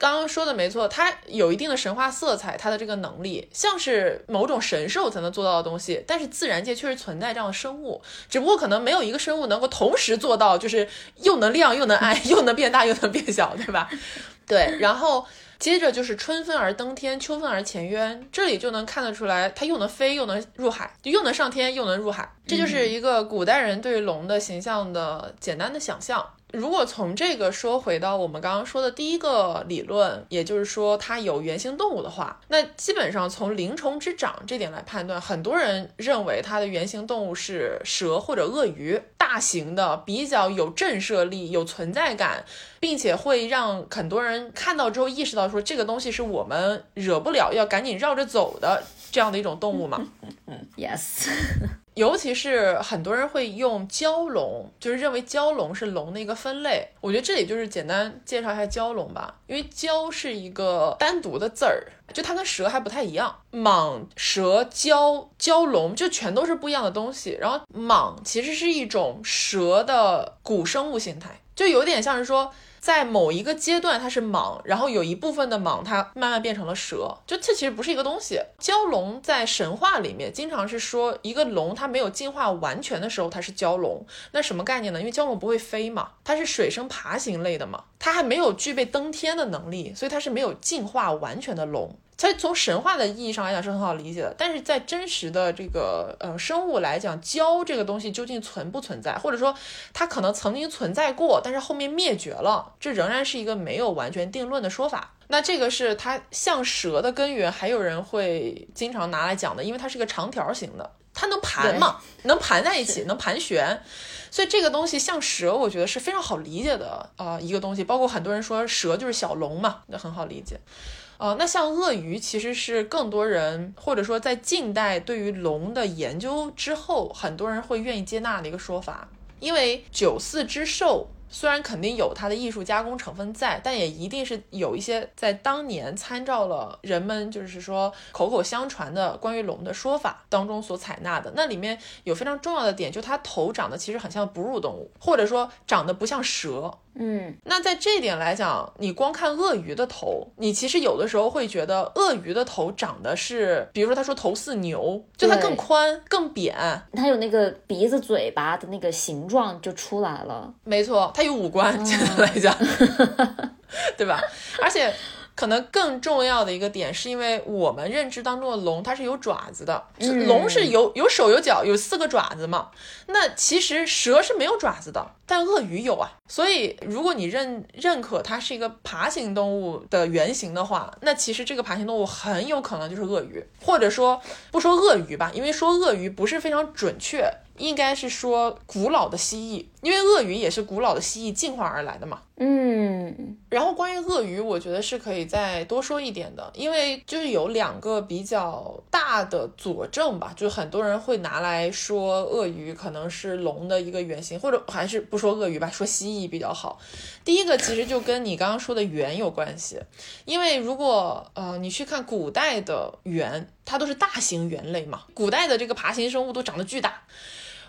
刚刚说的没错，它有一定的神话色彩，它的这个能力像是某种神兽才能做到的东西。但是自然界确实存在这样的生物，只不过可能没有一个生物能够同时做到，就是又能亮又能暗，又能变大又能变小，对吧？对。然后接着就是春分而登天，秋分而潜渊，这里就能看得出来，它又能飞又能入海，就又能上天又能入海。这就是一个古代人对龙的形象的简单的想象。如果从这个说回到我们刚刚说的第一个理论，也就是说它有原型动物的话，那基本上从灵虫之长这点来判断，很多人认为它的原型动物是蛇或者鳄鱼，大型的，比较有震慑力、有存在感，并且会让很多人看到之后意识到说这个东西是我们惹不了，要赶紧绕着走的这样的一种动物嘛。嗯，Yes。尤其是很多人会用蛟龙，就是认为蛟龙是龙的一个分类。我觉得这里就是简单介绍一下蛟龙吧，因为蛟是一个单独的字儿，就它跟蛇还不太一样。蟒蛇蛟蛟龙就全都是不一样的东西。然后蟒其实是一种蛇的古生物形态，就有点像是说。在某一个阶段，它是蟒，然后有一部分的蟒，它慢慢变成了蛇，就这其实不是一个东西。蛟龙在神话里面经常是说，一个龙它没有进化完全的时候，它是蛟龙。那什么概念呢？因为蛟龙不会飞嘛，它是水生爬行类的嘛，它还没有具备登天的能力，所以它是没有进化完全的龙。它从神话的意义上来讲是很好理解的，但是在真实的这个呃生物来讲，胶这个东西究竟存不存在，或者说它可能曾经存在过，但是后面灭绝了，这仍然是一个没有完全定论的说法。那这个是它像蛇的根源，还有人会经常拿来讲的，因为它是个长条形的，它能盘嘛，能盘在一起，能盘旋，所以这个东西像蛇，我觉得是非常好理解的啊一个东西。包括很多人说蛇就是小龙嘛，那很好理解。呃，那像鳄鱼其实是更多人，或者说在近代对于龙的研究之后，很多人会愿意接纳的一个说法，因为九四之兽。虽然肯定有它的艺术加工成分在，但也一定是有一些在当年参照了人们就是说口口相传的关于龙的说法当中所采纳的。那里面有非常重要的点，就它头长得其实很像哺乳动物，或者说长得不像蛇，嗯，那在这点来讲，你光看鳄鱼的头，你其实有的时候会觉得鳄鱼的头长得是，比如说他说头似牛，就它更宽、更扁。它有那个鼻子、嘴巴的那个形状就出来了。没错，它有五官，简单来讲，对吧？而且。可能更重要的一个点，是因为我们认知当中的龙，它是有爪子的。龙是有有手有脚有四个爪子嘛？那其实蛇是没有爪子的，但鳄鱼有啊。所以如果你认认可它是一个爬行动物的原型的话，那其实这个爬行动物很有可能就是鳄鱼，或者说不说鳄鱼吧，因为说鳄鱼不是非常准确。应该是说古老的蜥蜴，因为鳄鱼也是古老的蜥蜴进化而来的嘛。嗯，然后关于鳄鱼，我觉得是可以再多说一点的，因为就是有两个比较大的佐证吧，就是很多人会拿来说鳄鱼可能是龙的一个原型，或者还是不说鳄鱼吧，说蜥蜴比较好。第一个其实就跟你刚刚说的猿有关系，因为如果呃你去看古代的猿，它都是大型猿类嘛，古代的这个爬行生物都长得巨大。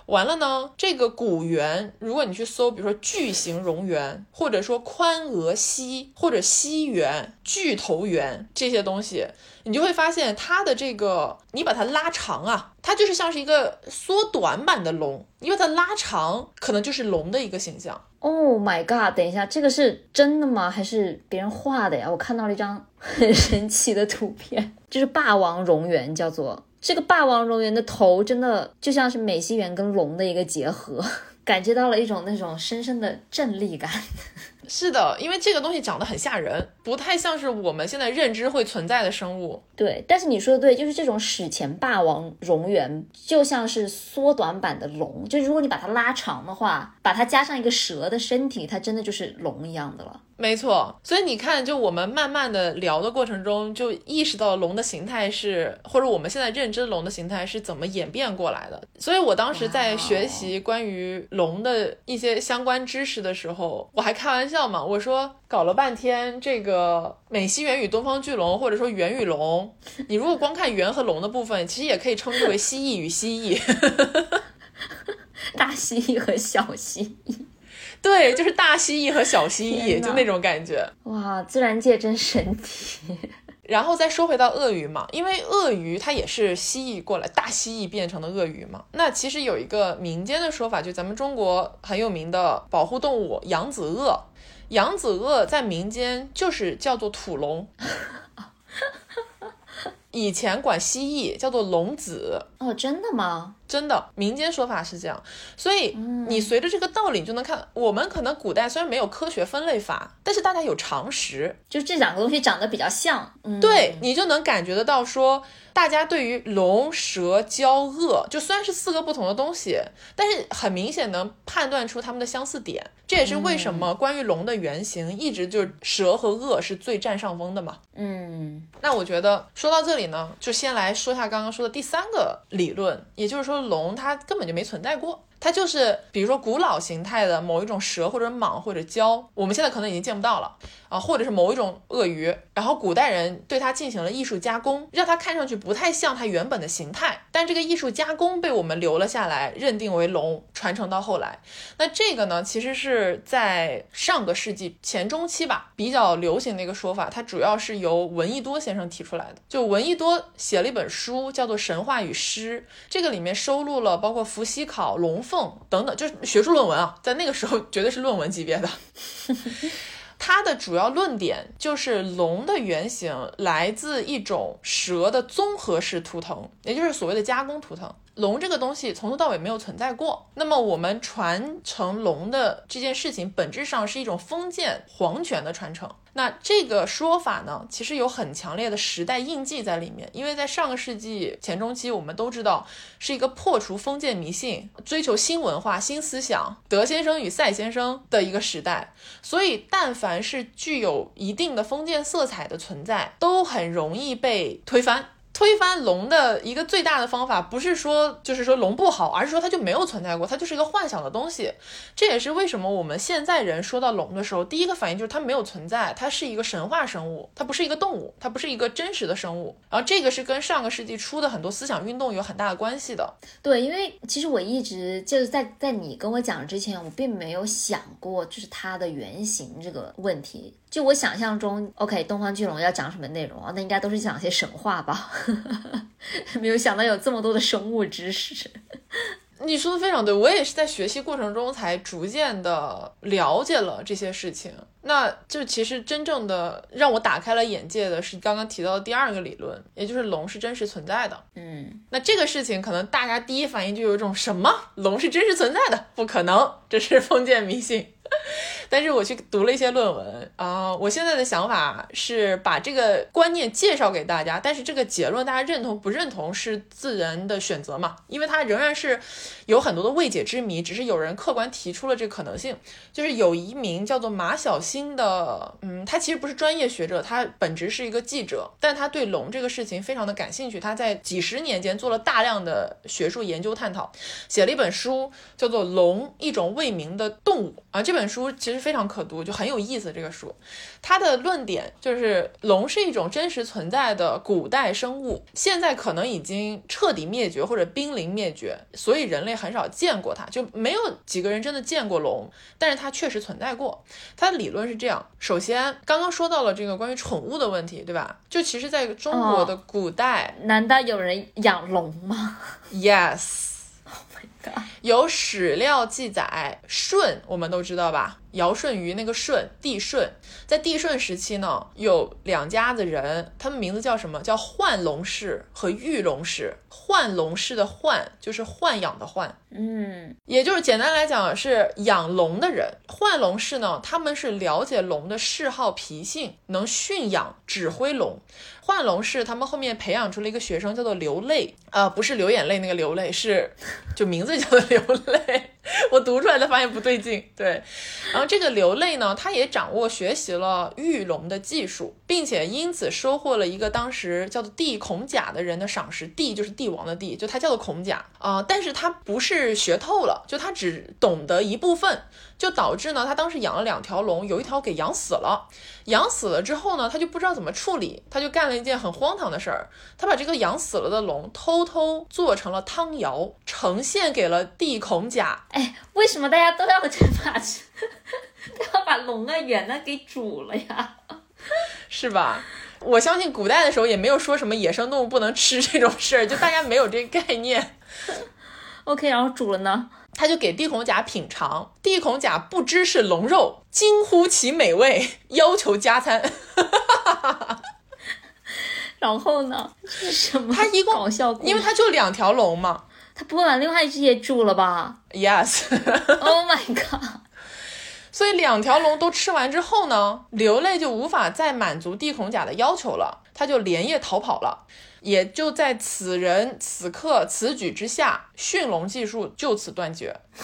完了呢，这个古猿，如果你去搜，比如说巨型蝾螈，或者说宽额蜥，或者蜥猿、巨头猿这些东西，你就会发现它的这个，你把它拉长啊，它就是像是一个缩短版的龙，你把它拉长，可能就是龙的一个形象。Oh my god！等一下，这个是真的吗？还是别人画的呀？我看到了一张很 神奇的图片，就是霸王蝾螈，叫做。这个霸王蝾螈的头真的就像是美西螈跟龙的一个结合，感觉到了一种那种深深的震力感。是的，因为这个东西长得很吓人，不太像是我们现在认知会存在的生物。对，但是你说的对，就是这种史前霸王蝾螈就像是缩短版的龙，就如果你把它拉长的话，把它加上一个蛇的身体，它真的就是龙一样的了。没错，所以你看，就我们慢慢的聊的过程中，就意识到龙的形态是，或者我们现在认知龙的形态是怎么演变过来的。所以我当时在学习关于龙的一些相关知识的时候，我还开玩笑嘛，我说搞了半天这个美西螈与东方巨龙，或者说猿与龙，你如果光看猿和龙的部分，其实也可以称之为蜥蜴与蜥蜴，大蜥蜴和小蜥蜴。对，就是大蜥蜴和小蜥蜴，就那种感觉。哇，自然界真神奇。然后再说回到鳄鱼嘛，因为鳄鱼它也是蜥蜴过来，大蜥蜴变成的鳄鱼嘛。那其实有一个民间的说法，就咱们中国很有名的保护动物扬子鳄，扬子鳄在民间就是叫做土龙。以前管蜥蜴叫做龙子哦，真的吗？真的，民间说法是这样，所以你随着这个道理，你就能看，我们可能古代虽然没有科学分类法，但是大家有常识，就这两个东西长得比较像，嗯对你就能感觉得到说。大家对于龙蛇蛟鳄，就虽然是四个不同的东西，但是很明显能判断出它们的相似点。这也是为什么关于龙的原型一直就是蛇和鳄是最占上风的嘛。嗯，那我觉得说到这里呢，就先来说一下刚刚说的第三个理论，也就是说龙它根本就没存在过。它就是，比如说古老形态的某一种蛇或者蟒或者蛟，我们现在可能已经见不到了啊，或者是某一种鳄鱼，然后古代人对它进行了艺术加工，让它看上去不太像它原本的形态，但这个艺术加工被我们留了下来，认定为龙，传承到后来。那这个呢，其实是在上个世纪前中期吧，比较流行的一个说法，它主要是由闻一多先生提出来的。就闻一多写了一本书，叫做《神话与诗》，这个里面收录了包括伏羲考龙。凤等等，就是学术论文啊，在那个时候绝对是论文级别的。它的主要论点就是龙的原型来自一种蛇的综合式图腾，也就是所谓的加工图腾。龙这个东西从头到尾没有存在过。那么我们传承龙的这件事情，本质上是一种封建皇权的传承。那这个说法呢，其实有很强烈的时代印记在里面。因为在上个世纪前中期，我们都知道是一个破除封建迷信、追求新文化、新思想、德先生与赛先生的一个时代。所以，但凡是具有一定的封建色彩的存在，都很容易被推翻。推翻龙的一个最大的方法，不是说就是说龙不好，而是说它就没有存在过，它就是一个幻想的东西。这也是为什么我们现在人说到龙的时候，第一个反应就是它没有存在，它是一个神话生物，它不是一个动物，它不是一个真实的生物。然后这个是跟上个世纪初的很多思想运动有很大的关系的。对，因为其实我一直就是在在你跟我讲之前，我并没有想过就是它的原型这个问题。就我想象中，OK，东方巨龙要讲什么内容啊？那应该都是讲些神话吧？没有想到有这么多的生物知识。你说的非常对，我也是在学习过程中才逐渐的了解了这些事情。那就其实真正的让我打开了眼界的是刚刚提到的第二个理论，也就是龙是真实存在的。嗯，那这个事情可能大家第一反应就有一种什么龙是真实存在的？不可能，这是封建迷信。但是我去读了一些论文啊，我现在的想法是把这个观念介绍给大家，但是这个结论大家认同不认同是自然的选择嘛，因为它仍然是有很多的未解之谜，只是有人客观提出了这个可能性。就是有一名叫做马小新的，嗯，他其实不是专业学者，他本职是一个记者，但他对龙这个事情非常的感兴趣，他在几十年间做了大量的学术研究探讨，写了一本书叫做《龙：一种未明的动物》啊，这本书其实非常可读，就很有意思。这个书，它的论点就是龙是一种真实存在的古代生物，现在可能已经彻底灭绝或者濒临灭绝，所以人类很少见过它，就没有几个人真的见过龙，但是它确实存在过。它的理论是这样：首先，刚刚说到了这个关于宠物的问题，对吧？就其实在中国的古代，难道有人养龙吗？Yes。有史料记载，舜我们都知道吧？尧舜禹那个舜，帝舜，在帝舜时期呢，有两家子人，他们名字叫什么？叫浣龙氏和玉龙氏。浣龙氏的浣就是豢养的豢，嗯，也就是简单来讲是养龙的人。浣龙氏呢，他们是了解龙的嗜好脾性，能驯养指挥龙。幻龙是他们后面培养出了一个学生，叫做流泪，呃，不是流眼泪那个流泪，是就名字叫做流泪。我读出来的发现不对劲，对。然后这个流泪呢，他也掌握学习了御龙的技术，并且因此收获了一个当时叫做帝孔甲的人的赏识。帝就是帝王的帝，就他叫做孔甲啊。但是他不是学透了，就他只懂得一部分，就导致呢，他当时养了两条龙，有一条给养死了。养死了之后呢，他就不知道怎么处理，他就干了一件很荒唐的事儿，他把这个养死了的龙偷偷做成了汤肴，呈现给了帝孔甲。哎，为什么大家都要把都 要把龙啊、猿呢给煮了呀？是吧？我相信古代的时候也没有说什么野生动物不能吃这种事儿，就大家没有这个概念。OK，然后煮了呢，他就给帝孔甲品尝，帝孔甲不知是龙肉，惊呼其美味，要求加餐。然后呢？是什么？他一共搞笑，因为他就两条龙嘛。他不会把另外一只也煮了吧？Yes。Oh my god！所以两条龙都吃完之后呢，流泪就无法再满足地孔甲的要求了，他就连夜逃跑了。也就在此人此刻此举之下，驯龙技术就此断绝。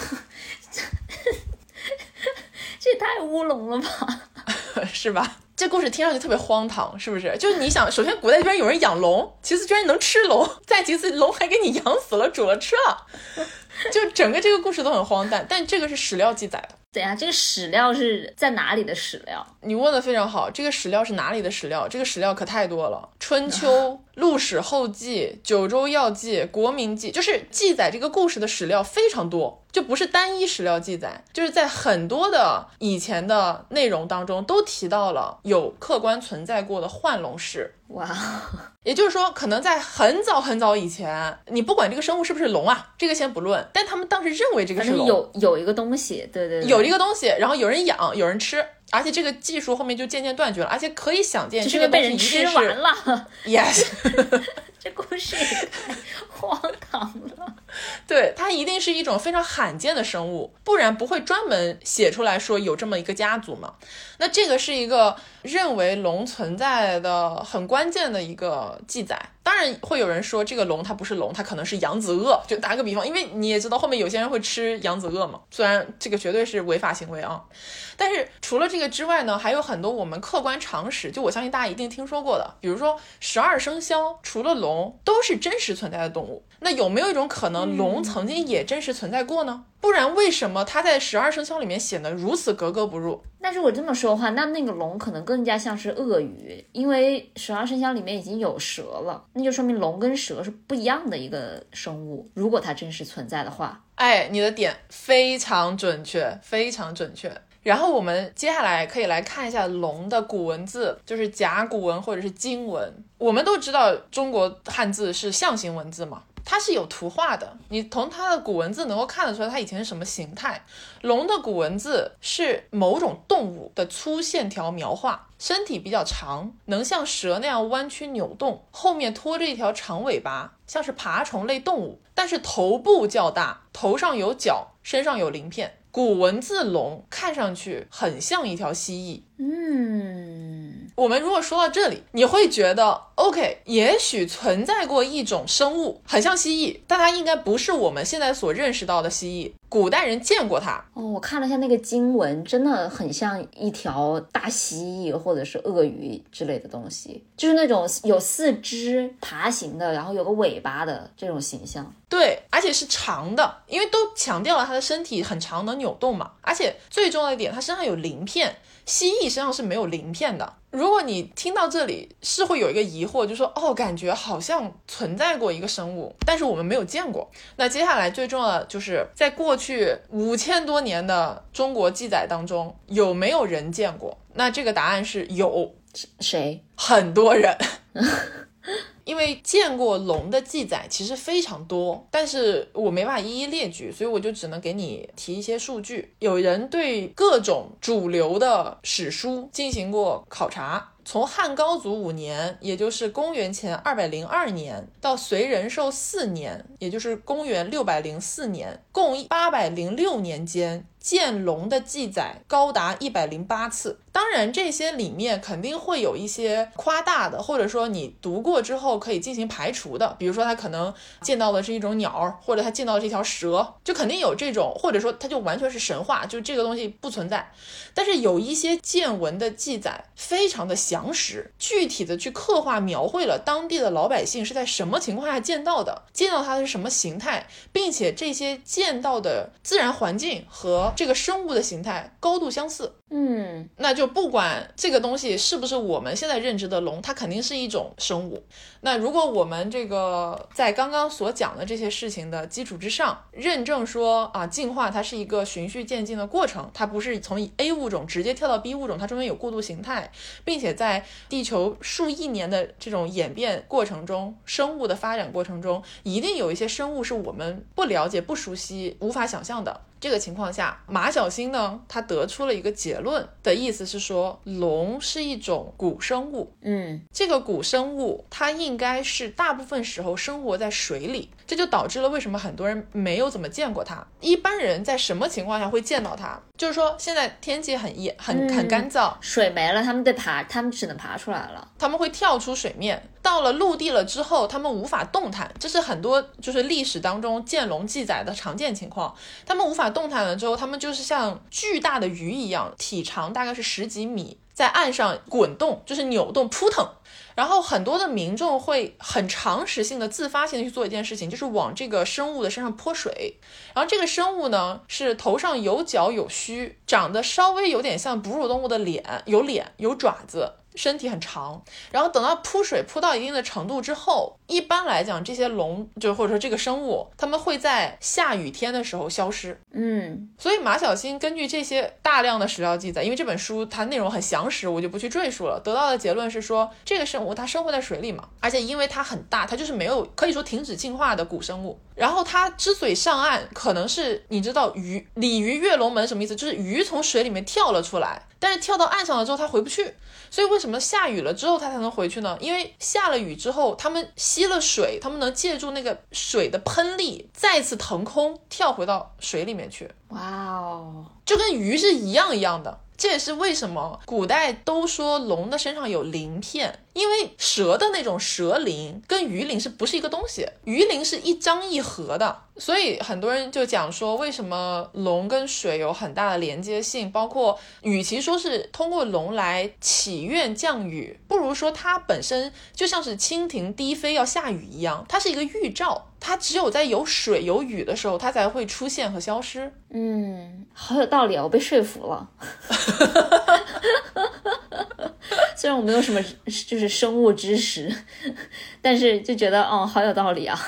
这也太乌龙了吧？是吧？这故事听上去特别荒唐，是不是？就是你想，首先古代居然有人养龙，其次居然能吃龙，再其次龙还给你养死了煮了吃了，就整个这个故事都很荒诞。但这个是史料记载的。对呀，这个史料是在哪里的史料？你问的非常好，这个史料是哪里的史料？这个史料可太多了，《春 秋》《陆史后记》《九州要记》《国民记》，就是记载这个故事的史料非常多，就不是单一史料记载，就是在很多的以前的内容当中都提到了有客观存在过的幻龙氏。哇，也就是说，可能在很早很早以前，你不管这个生物是不是龙啊，这个先不论，但他们当时认为这个是龙，有有一个东西，对对，有一个东西，然后有人养，有人吃。而且这个技术后面就渐渐断绝了，而且可以想见，这个被人吃完了。Yes，这故事也太荒唐了。对，它一定是一种非常罕见的生物，不然不会专门写出来说有这么一个家族嘛。那这个是一个认为龙存在的很关键的一个记载。当然会有人说这个龙它不是龙，它可能是扬子鳄。就打个比方，因为你也知道后面有些人会吃扬子鳄嘛，虽然这个绝对是违法行为啊。但是除了这个之外呢，还有很多我们客观常识，就我相信大家一定听说过的，比如说十二生肖，除了龙都是真实存在的动物。那有没有一种可能，龙曾经也真实存在过呢？不然为什么它在十二生肖里面显得如此格格不入？那如果这么说的话，那那个龙可能更加像是鳄鱼，因为十二生肖里面已经有蛇了，那就说明龙跟蛇是不一样的一个生物。如果它真实存在的话，哎，你的点非常准确，非常准确。然后我们接下来可以来看一下龙的古文字，就是甲骨文或者是金文。我们都知道中国汉字是象形文字嘛。它是有图画的，你从它的古文字能够看得出来它以前是什么形态。龙的古文字是某种动物的粗线条描画，身体比较长，能像蛇那样弯曲扭动，后面拖着一条长尾巴，像是爬虫类动物。但是头部较大，头上有角，身上有鳞片。古文字龙看上去很像一条蜥蜴。嗯，我们如果说到这里，你会觉得 OK，也许存在过一种生物很像蜥蜴，但它应该不是我们现在所认识到的蜥蜴。古代人见过它哦，我看了一下那个经文，真的很像一条大蜥蜴或者是鳄鱼之类的东西，就是那种有四肢爬行的，然后有个尾巴的这种形象。对，而且是长的，因为都强调了它的身体很长，能扭动嘛。而且最重要的一点，它身上有鳞片。蜥蜴身上是没有鳞片的。如果你听到这里，是会有一个疑惑，就说哦，感觉好像存在过一个生物，但是我们没有见过。那接下来最重要的就是在过去五千多年的中国记载当中，有没有人见过？那这个答案是有，谁？很多人。因为见过龙的记载其实非常多，但是我没办法一一列举，所以我就只能给你提一些数据。有人对各种主流的史书进行过考察。从汉高祖五年，也就是公元前二百零二年，到隋仁寿四年，也就是公元六百零四年，共八百零六年间，见龙的记载高达一百零八次。当然，这些里面肯定会有一些夸大的，或者说你读过之后可以进行排除的。比如说，他可能见到的是一种鸟，或者他见到的是一条蛇，就肯定有这种，或者说他就完全是神话，就这个东西不存在。但是有一些见闻的记载非常的详实，具体的去刻画描绘了当地的老百姓是在什么情况下见到的，见到它的是什么形态，并且这些见到的自然环境和这个生物的形态高度相似。嗯，那就不管这个东西是不是我们现在认知的龙，它肯定是一种生物。那如果我们这个在刚刚所讲的这些事情的基础之上，认证说啊，进化它是一个循序渐进的过程，它不是从 A 物种直接跳到 B 物种，它中间有过渡形态，并且在地球数亿年的这种演变过程中，生物的发展过程中，一定有一些生物是我们不了解、不熟悉、无法想象的。这个情况下，马小星呢，他得出了一个结论的意思是说，龙是一种古生物。嗯，这个古生物它应该是大部分时候生活在水里，这就导致了为什么很多人没有怎么见过它。一般人在什么情况下会见到它？就是说现在天气很严、很很干燥，水没了，他们得爬，他们只能爬出来了。他们会跳出水面，到了陆地了之后，他们无法动弹，这是很多就是历史当中见龙记载的常见情况。他们无法动弹了之后，他们就是像巨大的鱼一样，体长大概是十几米，在岸上滚动，就是扭动扑腾。然后很多的民众会很常识性的自发性的去做一件事情，就是往这个生物的身上泼水。然后这个生物呢是头上有角有须，长得稍微有点像哺乳动物的脸，有脸有爪子。身体很长，然后等到扑水扑到一定的程度之后，一般来讲，这些龙就或者说这个生物，它们会在下雨天的时候消失。嗯，所以马小新根据这些大量的史料记载，因为这本书它内容很详实，我就不去赘述了。得到的结论是说，这个生物它生活在水里嘛，而且因为它很大，它就是没有可以说停止进化的古生物。然后它之所以上岸，可能是你知道鱼鲤鱼跃龙门什么意思？就是鱼从水里面跳了出来，但是跳到岸上了之后它回不去。所以为什么下雨了之后它才能回去呢？因为下了雨之后，它们吸了水，它们能借助那个水的喷力，再次腾空跳回到水里面去。哇哦，就跟鱼是一样一样的。这也是为什么古代都说龙的身上有鳞片，因为蛇的那种蛇鳞跟鱼鳞是不是一个东西？鱼鳞是一张一合的，所以很多人就讲说，为什么龙跟水有很大的连接性？包括与其说是通过龙来祈愿降雨，不如说它本身就像是蜻蜓低飞要下雨一样，它是一个预兆。它只有在有水有雨的时候，它才会出现和消失。嗯，好有道理啊，我被说服了。虽然我没有什么就是生物知识，但是就觉得哦，好有道理啊。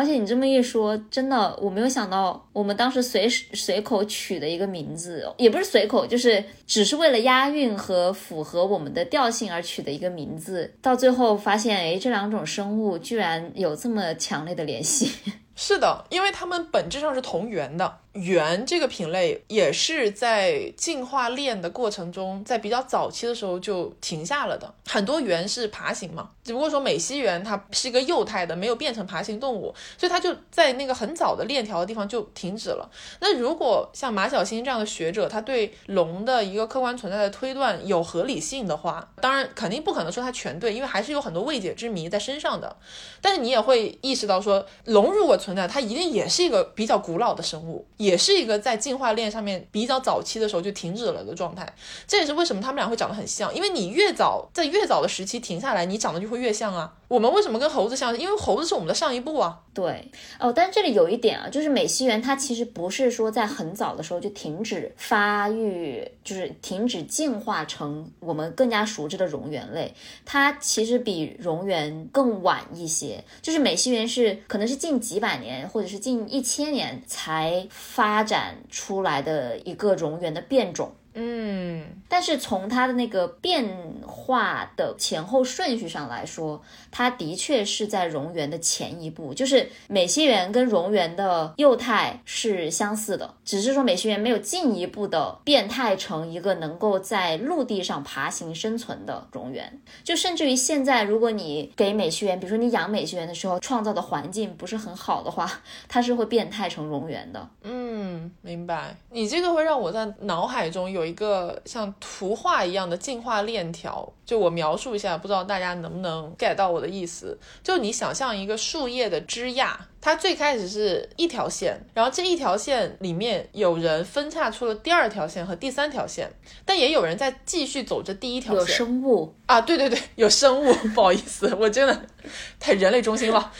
而且你这么一说，真的我没有想到，我们当时随随口取的一个名字，也不是随口，就是只是为了押韵和符合我们的调性而取的一个名字，到最后发现，哎，这两种生物居然有这么强烈的联系。是的，因为它们本质上是同源的。猿这个品类也是在进化链的过程中，在比较早期的时候就停下了的。很多猿是爬行嘛，只不过说美西螈它是一个幼态的，没有变成爬行动物，所以它就在那个很早的链条的地方就停止了。那如果像马小星这样的学者，他对龙的一个客观存在的推断有合理性的话，当然肯定不可能说它全对，因为还是有很多未解之谜在身上的。但是你也会意识到说，龙如果存在，它一定也是一个比较古老的生物。也是一个在进化链上面比较早期的时候就停止了的状态，这也是为什么他们俩会长得很像，因为你越早在越早的时期停下来，你长得就会越像啊。我们为什么跟猴子像？因为猴子是我们的上一步啊。对哦，但这里有一点啊，就是美西螈它其实不是说在很早的时候就停止发育，就是停止进化成我们更加熟知的蝾螈类，它其实比蝾螈更晚一些。就是美西螈是可能是近几百年或者是近一千年才发展出来的一个蝾螈的变种。嗯，但是从它的那个变化的前后顺序上来说，它的确是在蝾螈的前一步，就是美西螈跟蝾螈的幼态是相似的，只是说美西螈没有进一步的变态成一个能够在陆地上爬行生存的蝾螈。就甚至于现在，如果你给美西螈，比如说你养美西螈的时候，创造的环境不是很好的话，它是会变态成蝾螈的。嗯，明白。你这个会让我在脑海中有。有一个像图画一样的进化链条，就我描述一下，不知道大家能不能 get 到我的意思。就你想象一个树叶的枝桠，它最开始是一条线，然后这一条线里面有人分叉出了第二条线和第三条线，但也有人在继续走着第一条线。有生物啊，对对对，有生物。不好意思，我真的太人类中心了。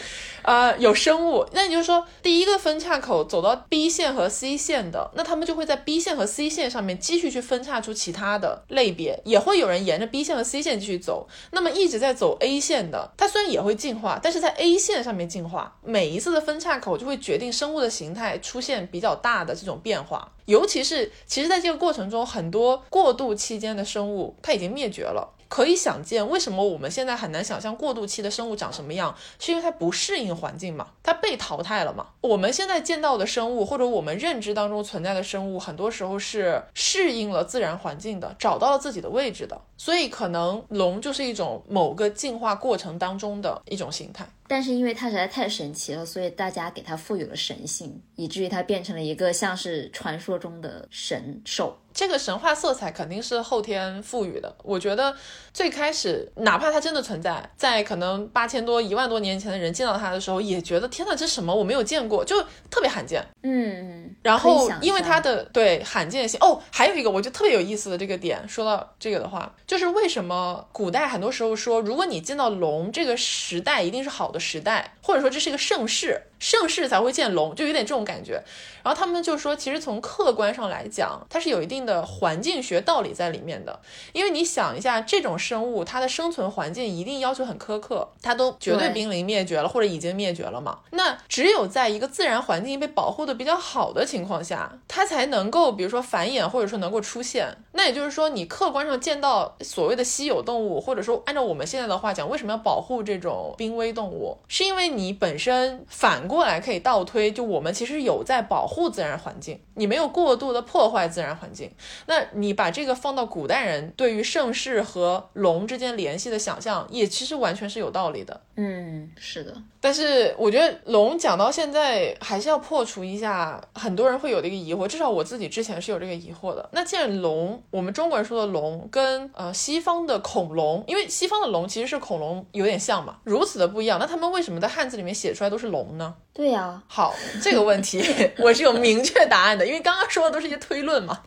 呃，有生物，那你就说第一个分叉口走到 B 线和 C 线的，那他们就会在 B 线和 C 线上面继续去分叉出其他的类别，也会有人沿着 B 线和 C 线继续走。那么一直在走 A 线的，它虽然也会进化，但是在 A 线上面进化，每一次的分叉口就会决定生物的形态出现比较大的这种变化。尤其是其实在这个过程中，很多过渡期间的生物它已经灭绝了。可以想见，为什么我们现在很难想象过渡期的生物长什么样，是因为它不适应环境嘛，它被淘汰了嘛。我们现在见到的生物，或者我们认知当中存在的生物，很多时候是适应了自然环境的，找到了自己的位置的。所以，可能龙就是一种某个进化过程当中的一种形态。但是因为它实在太神奇了，所以大家给它赋予了神性，以至于它变成了一个像是传说中的神兽。这个神话色彩肯定是后天赋予的。我觉得最开始，哪怕它真的存在在可能八千多、一万多年前的人见到它的时候，也觉得天哪，这什么？我没有见过，就特别罕见。嗯，然后因为它的对罕见性哦，还有一个我觉得特别有意思的这个点，说到这个的话，就是为什么古代很多时候说，如果你见到龙，这个时代一定是好的时代，或者说这是一个盛世。盛世才会见龙，就有点这种感觉。然后他们就说，其实从客观上来讲，它是有一定的环境学道理在里面的。因为你想一下，这种生物它的生存环境一定要求很苛刻，它都绝对濒临灭绝了，或者已经灭绝了嘛。那只有在一个自然环境被保护的比较好的情况下，它才能够，比如说繁衍，或者说能够出现。那也就是说，你客观上见到所谓的稀有动物，或者说按照我们现在的话讲，为什么要保护这种濒危动物？是因为你你本身反。过来可以倒推，就我们其实有在保护自然环境，你没有过度的破坏自然环境。那你把这个放到古代人对于盛世和龙之间联系的想象，也其实完全是有道理的。嗯，是的。但是我觉得龙讲到现在，还是要破除一下很多人会有的一个疑惑，至少我自己之前是有这个疑惑的。那既然龙，我们中国人说的龙跟呃西方的恐龙，因为西方的龙其实是恐龙有点像嘛，如此的不一样，那他们为什么在汉字里面写出来都是龙呢？对呀，好，这个问题 我是有明确答案的，因为刚刚说的都是一些推论嘛。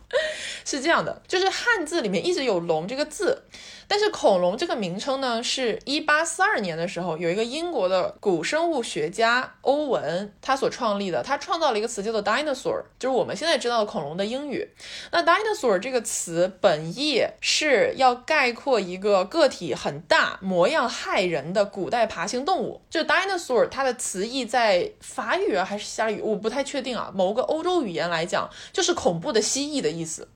是这样的，就是汉字里面一直有龙这个字。但是恐龙这个名称呢，是一八四二年的时候，有一个英国的古生物学家欧文他所创立的，他创造了一个词叫做 dinosaur，就是我们现在知道的恐龙的英语。那 dinosaur 这个词本意是要概括一个个体很大、模样骇人的古代爬行动物。就 dinosaur 它的词义在法语啊还是希腊语，我不太确定啊。某个欧洲语言来讲，就是恐怖的蜥蜴的意思。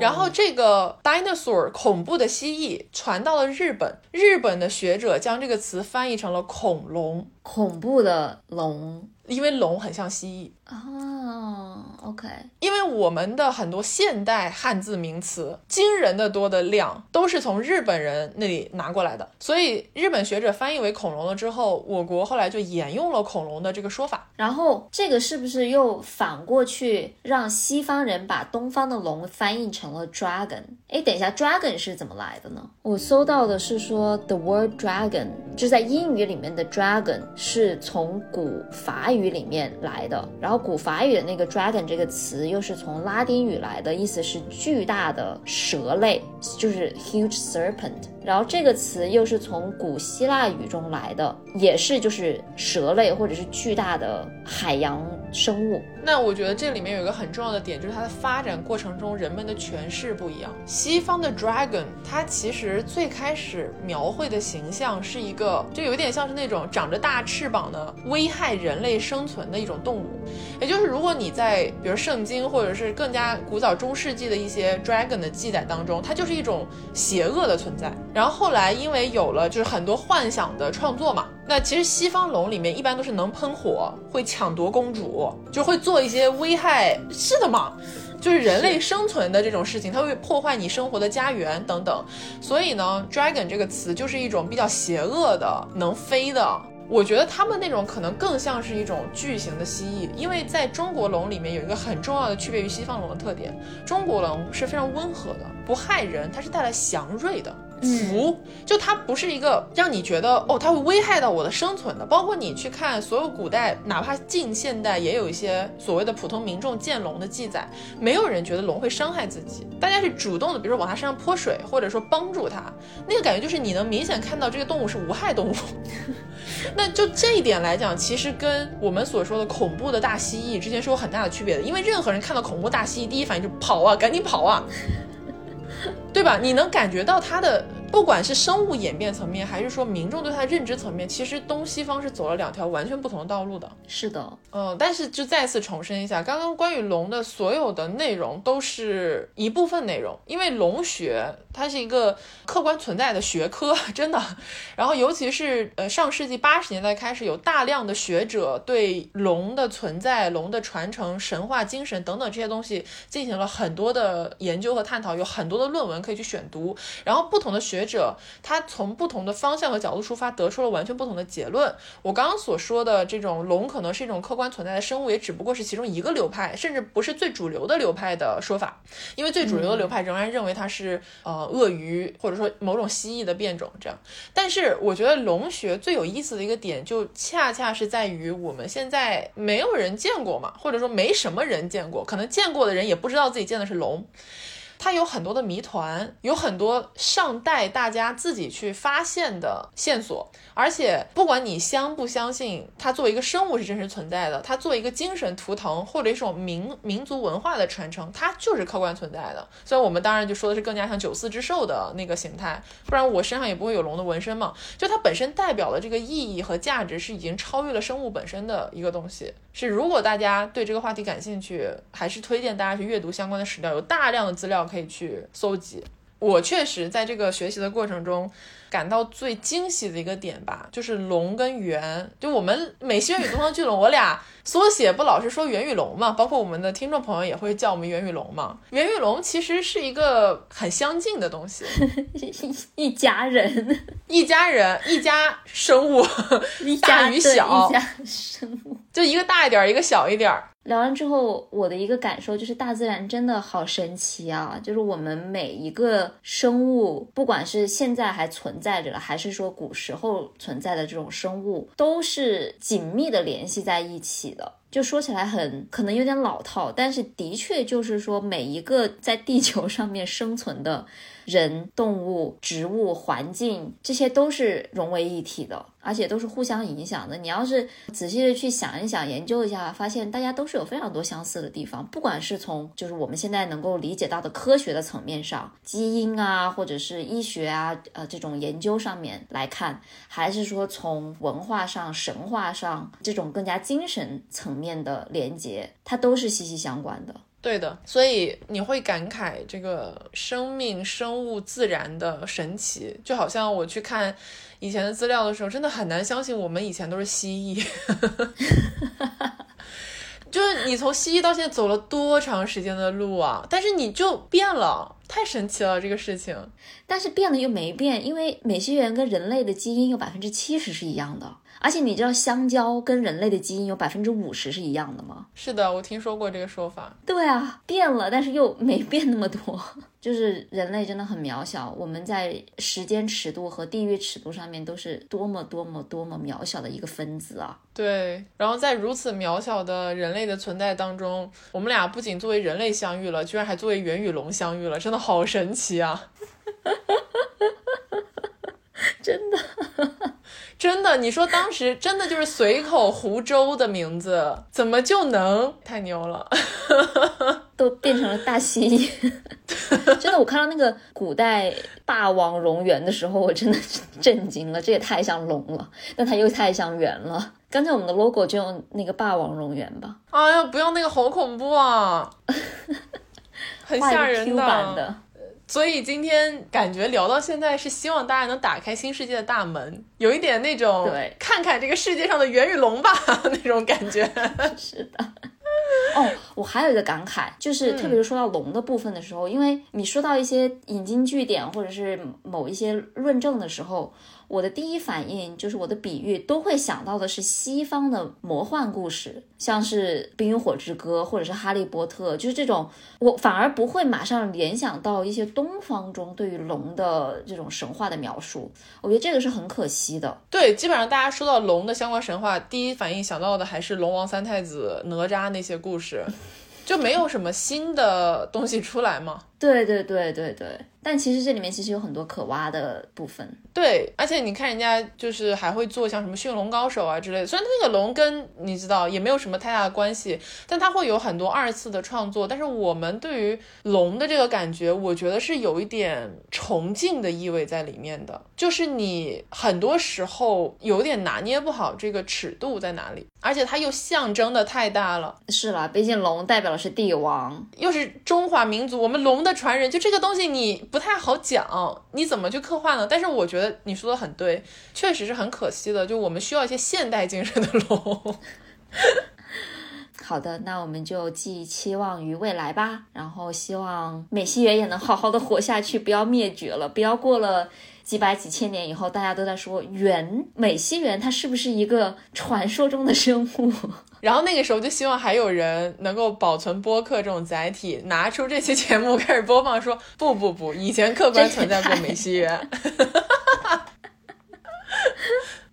然后这个 dinosaur 恐怖的蜥蜴传到了日本，日本的学者将这个词翻译成了恐龙，恐怖的龙。因为龙很像蜥蜴哦，OK。因为我们的很多现代汉字名词，惊人的多的量都是从日本人那里拿过来的，所以日本学者翻译为恐龙了之后，我国后来就沿用了恐龙的这个说法。然后这个是不是又反过去让西方人把东方的龙翻译成了 dragon？哎，等一下，dragon 是怎么来的呢？我搜到的是说 the word dragon 就是在英语里面的 dragon 是从古法。语里面来的，然后古法语的那个 dragon 这个词又是从拉丁语来的，意思是巨大的蛇类，就是 huge serpent。然后这个词又是从古希腊语中来的，也是就是蛇类或者是巨大的海洋生物。那我觉得这里面有一个很重要的点，就是它的发展过程中人们的诠释不一样。西方的 dragon，它其实最开始描绘的形象是一个，就有点像是那种长着大翅膀的危害人类生存的一种动物。也就是如果你在比如圣经或者是更加古早中世纪的一些 dragon 的记载当中，它就是一种邪恶的存在。然后后来因为有了就是很多幻想的创作嘛，那其实西方龙里面一般都是能喷火，会抢夺公主，就会做一些危害，是的嘛，就是人类生存的这种事情，它会破坏你生活的家园等等。所以呢，dragon 这个词就是一种比较邪恶的，能飞的。我觉得他们那种可能更像是一种巨型的蜥蜴，因为在中国龙里面有一个很重要的区别于西方龙的特点，中国龙是非常温和的，不害人，它是带来祥瑞的。福就它不是一个让你觉得哦，它会危害到我的生存的。包括你去看所有古代，哪怕近现代，也有一些所谓的普通民众见龙的记载，没有人觉得龙会伤害自己，大家是主动的，比如说往它身上泼水，或者说帮助它，那个感觉就是你能明显看到这个动物是无害动物。那就这一点来讲，其实跟我们所说的恐怖的大蜥蜴之间是有很大的区别的，因为任何人看到恐怖大蜥蜴，第一反应就跑啊，赶紧跑啊。对吧？你能感觉到他的，不管是生物演变层面，还是说民众对它的认知层面，其实东西方是走了两条完全不同的道路的。是的，嗯，但是就再次重申一下，刚刚关于龙的所有的内容都是一部分内容，因为龙学它是一个客观存在的学科，真的。然后尤其是呃上世纪八十年代开始，有大量的学者对龙的存在、龙的传承、神话精神等等这些东西进行了很多的研究和探讨，有很多的论文。可以去选读，然后不同的学学者他从不同的方向和角度出发，得出了完全不同的结论。我刚刚所说的这种龙可能是一种客观存在的生物，也只不过是其中一个流派，甚至不是最主流的流派的说法。因为最主流的流派仍然认为它是呃鳄鱼或者说某种蜥蜴的变种这样。但是我觉得龙学最有意思的一个点，就恰恰是在于我们现在没有人见过嘛，或者说没什么人见过，可能见过的人也不知道自己见的是龙。它有很多的谜团，有很多尚待大家自己去发现的线索。而且，不管你相不相信它作为一个生物是真实存在的，它作为一个精神图腾或者一种民民族文化的传承，它就是客观存在的。虽然我们当然就说的是更加像九四之兽的那个形态，不然我身上也不会有龙的纹身嘛。就它本身代表的这个意义和价值是已经超越了生物本身的一个东西。是如果大家对这个话题感兴趣，还是推荐大家去阅读相关的史料，有大量的资料可以去搜集。我确实在这个学习的过程中。感到最惊喜的一个点吧，就是龙跟猿，就我们美西园与东方巨龙，我俩缩写不老是说猿与龙嘛，包括我们的听众朋友也会叫我们猿与龙嘛。猿与龙其实是一个很相近的东西，一家人，一家人，一家生物，大与小，一家生物，就一个大一点，一个小一点。聊完之后，我的一个感受就是，大自然真的好神奇啊！就是我们每一个生物，不管是现在还存在着的，还是说古时候存在的这种生物，都是紧密的联系在一起的。就说起来很可能有点老套，但是的确就是说，每一个在地球上面生存的人、动物、植物、环境，这些都是融为一体的，而且都是互相影响的。你要是仔细的去想一想、研究一下，发现大家都是有非常多相似的地方。不管是从就是我们现在能够理解到的科学的层面上，基因啊，或者是医学啊，呃，这种研究上面来看，还是说从文化上、神话上这种更加精神层。面的连接，它都是息息相关的。对的，所以你会感慨这个生命、生物、自然的神奇，就好像我去看以前的资料的时候，真的很难相信我们以前都是蜥蜴。就是你从蜥蜴到现在走了多长时间的路啊？但是你就变了，太神奇了这个事情。但是变了又没变，因为美西螈跟人类的基因有百分之七十是一样的。而且你知道香蕉跟人类的基因有百分之五十是一样的吗？是的，我听说过这个说法。对啊，变了，但是又没变那么多。就是人类真的很渺小，我们在时间尺度和地域尺度上面都是多么多么多么渺小的一个分子啊！对，然后在如此渺小的人类的存在当中，我们俩不仅作为人类相遇了，居然还作为猿与龙相遇了，真的好神奇啊！真的。真的，你说当时真的就是随口胡诌的名字，怎么就能太牛了？都变成了大蜥蜴。真的，我看到那个古代霸王龙源的时候，我真的震惊了。这也太像龙了，但它又太像猿了。刚才我们的 logo 就用那个霸王龙源吧。哎呀，不要那个，好恐怖啊！很吓人的。所以今天感觉聊到现在是希望大家能打开新世界的大门，有一点那种对，看看这个世界上的袁与龙吧 那种感觉。是的。哦，我还有一个感慨，就是特别是说到龙的部分的时候，因为你说到一些引经据典或者是某一些论证的时候。我的第一反应就是我的比喻都会想到的是西方的魔幻故事，像是《冰与火之歌》或者是《哈利波特》，就是这种，我反而不会马上联想到一些东方中对于龙的这种神话的描述。我觉得这个是很可惜的。对，基本上大家说到龙的相关神话，第一反应想到的还是龙王三太子、哪吒那些故事，就没有什么新的东西出来吗？对对对对对。但其实这里面其实有很多可挖的部分，对，而且你看人家就是还会做像什么驯龙高手啊之类的，虽然那个龙跟你知道也没有什么太大的关系，但它会有很多二次的创作。但是我们对于龙的这个感觉，我觉得是有一点崇敬的意味在里面的，就是你很多时候有点拿捏不好这个尺度在哪里，而且它又象征的太大了。是了，毕竟龙代表的是帝王，又是中华民族，我们龙的传人，就这个东西你。不太好讲，你怎么去刻画呢？但是我觉得你说的很对，确实是很可惜的。就我们需要一些现代精神的龙。好的，那我们就寄期望于未来吧。然后希望美西园也能好好的活下去，不要灭绝了，不要过了几百几千年以后，大家都在说猿美西园它是不是一个传说中的生物？然后那个时候就希望还有人能够保存播客这种载体，拿出这期节目开始播放，说不不不，以前客观存在过美西园。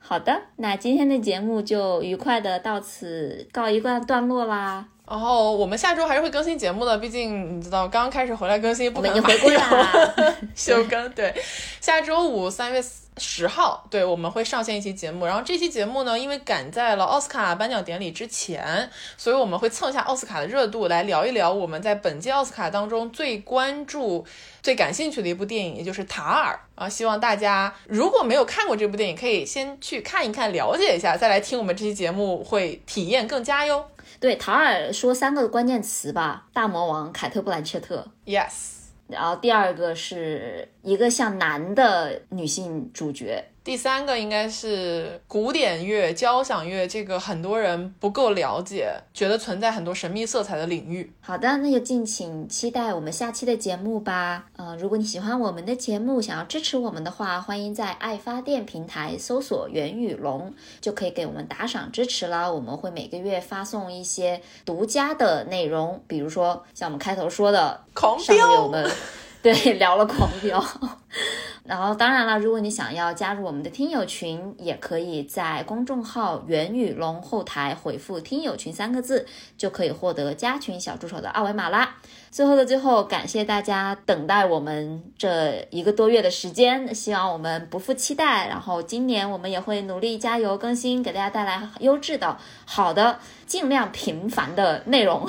好的，那今天的节目就愉快的到此告一段段落啦。然后我们下周还是会更新节目的，毕竟你知道刚刚开始回来更新，不可能回归了休更。对，下周五三月四。十号，对，我们会上线一期节目。然后这期节目呢，因为赶在了奥斯卡颁奖典礼之前，所以我们会蹭一下奥斯卡的热度，来聊一聊我们在本届奥斯卡当中最关注、最感兴趣的一部电影，也就是《塔尔》啊。希望大家如果没有看过这部电影，可以先去看一看，了解一下，再来听我们这期节目，会体验更佳哟。对，《塔尔》说三个关键词吧：大魔王凯特·布兰切特，Yes。然后第二个是一个像男的女性主角。第三个应该是古典乐、交响乐，这个很多人不够了解，觉得存在很多神秘色彩的领域。好的，那就敬请期待我们下期的节目吧。嗯，如果你喜欢我们的节目，想要支持我们的话，欢迎在爱发电平台搜索“袁宇龙”，就可以给我们打赏支持了。我们会每个月发送一些独家的内容，比如说像我们开头说的，狂上个月飙我们 对 聊了狂飙。然后，当然了，如果你想要加入我们的听友群，也可以在公众号“袁宇龙”后台回复“听友群”三个字，就可以获得加群小助手的二维码啦。最后的最后，感谢大家等待我们这一个多月的时间，希望我们不负期待。然后今年我们也会努力加油更新，给大家带来优质的、好的、尽量频繁的内容。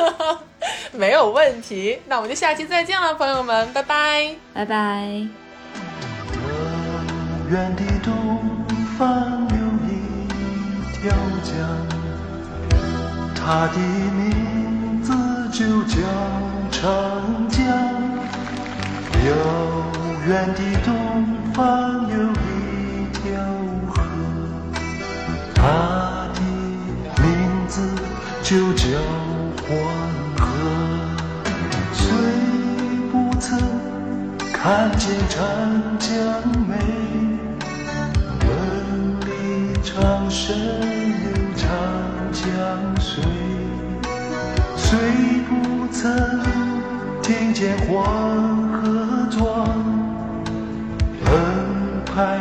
没有问题。那我们就下期再见了，朋友们，拜拜。拜拜。遥远的东方有一条江，它的名字就叫长江。遥远的东方有一条河，它就叫黄河。虽不曾看见长江美，梦里常深有长江水。虽不曾听见黄河壮，澎湃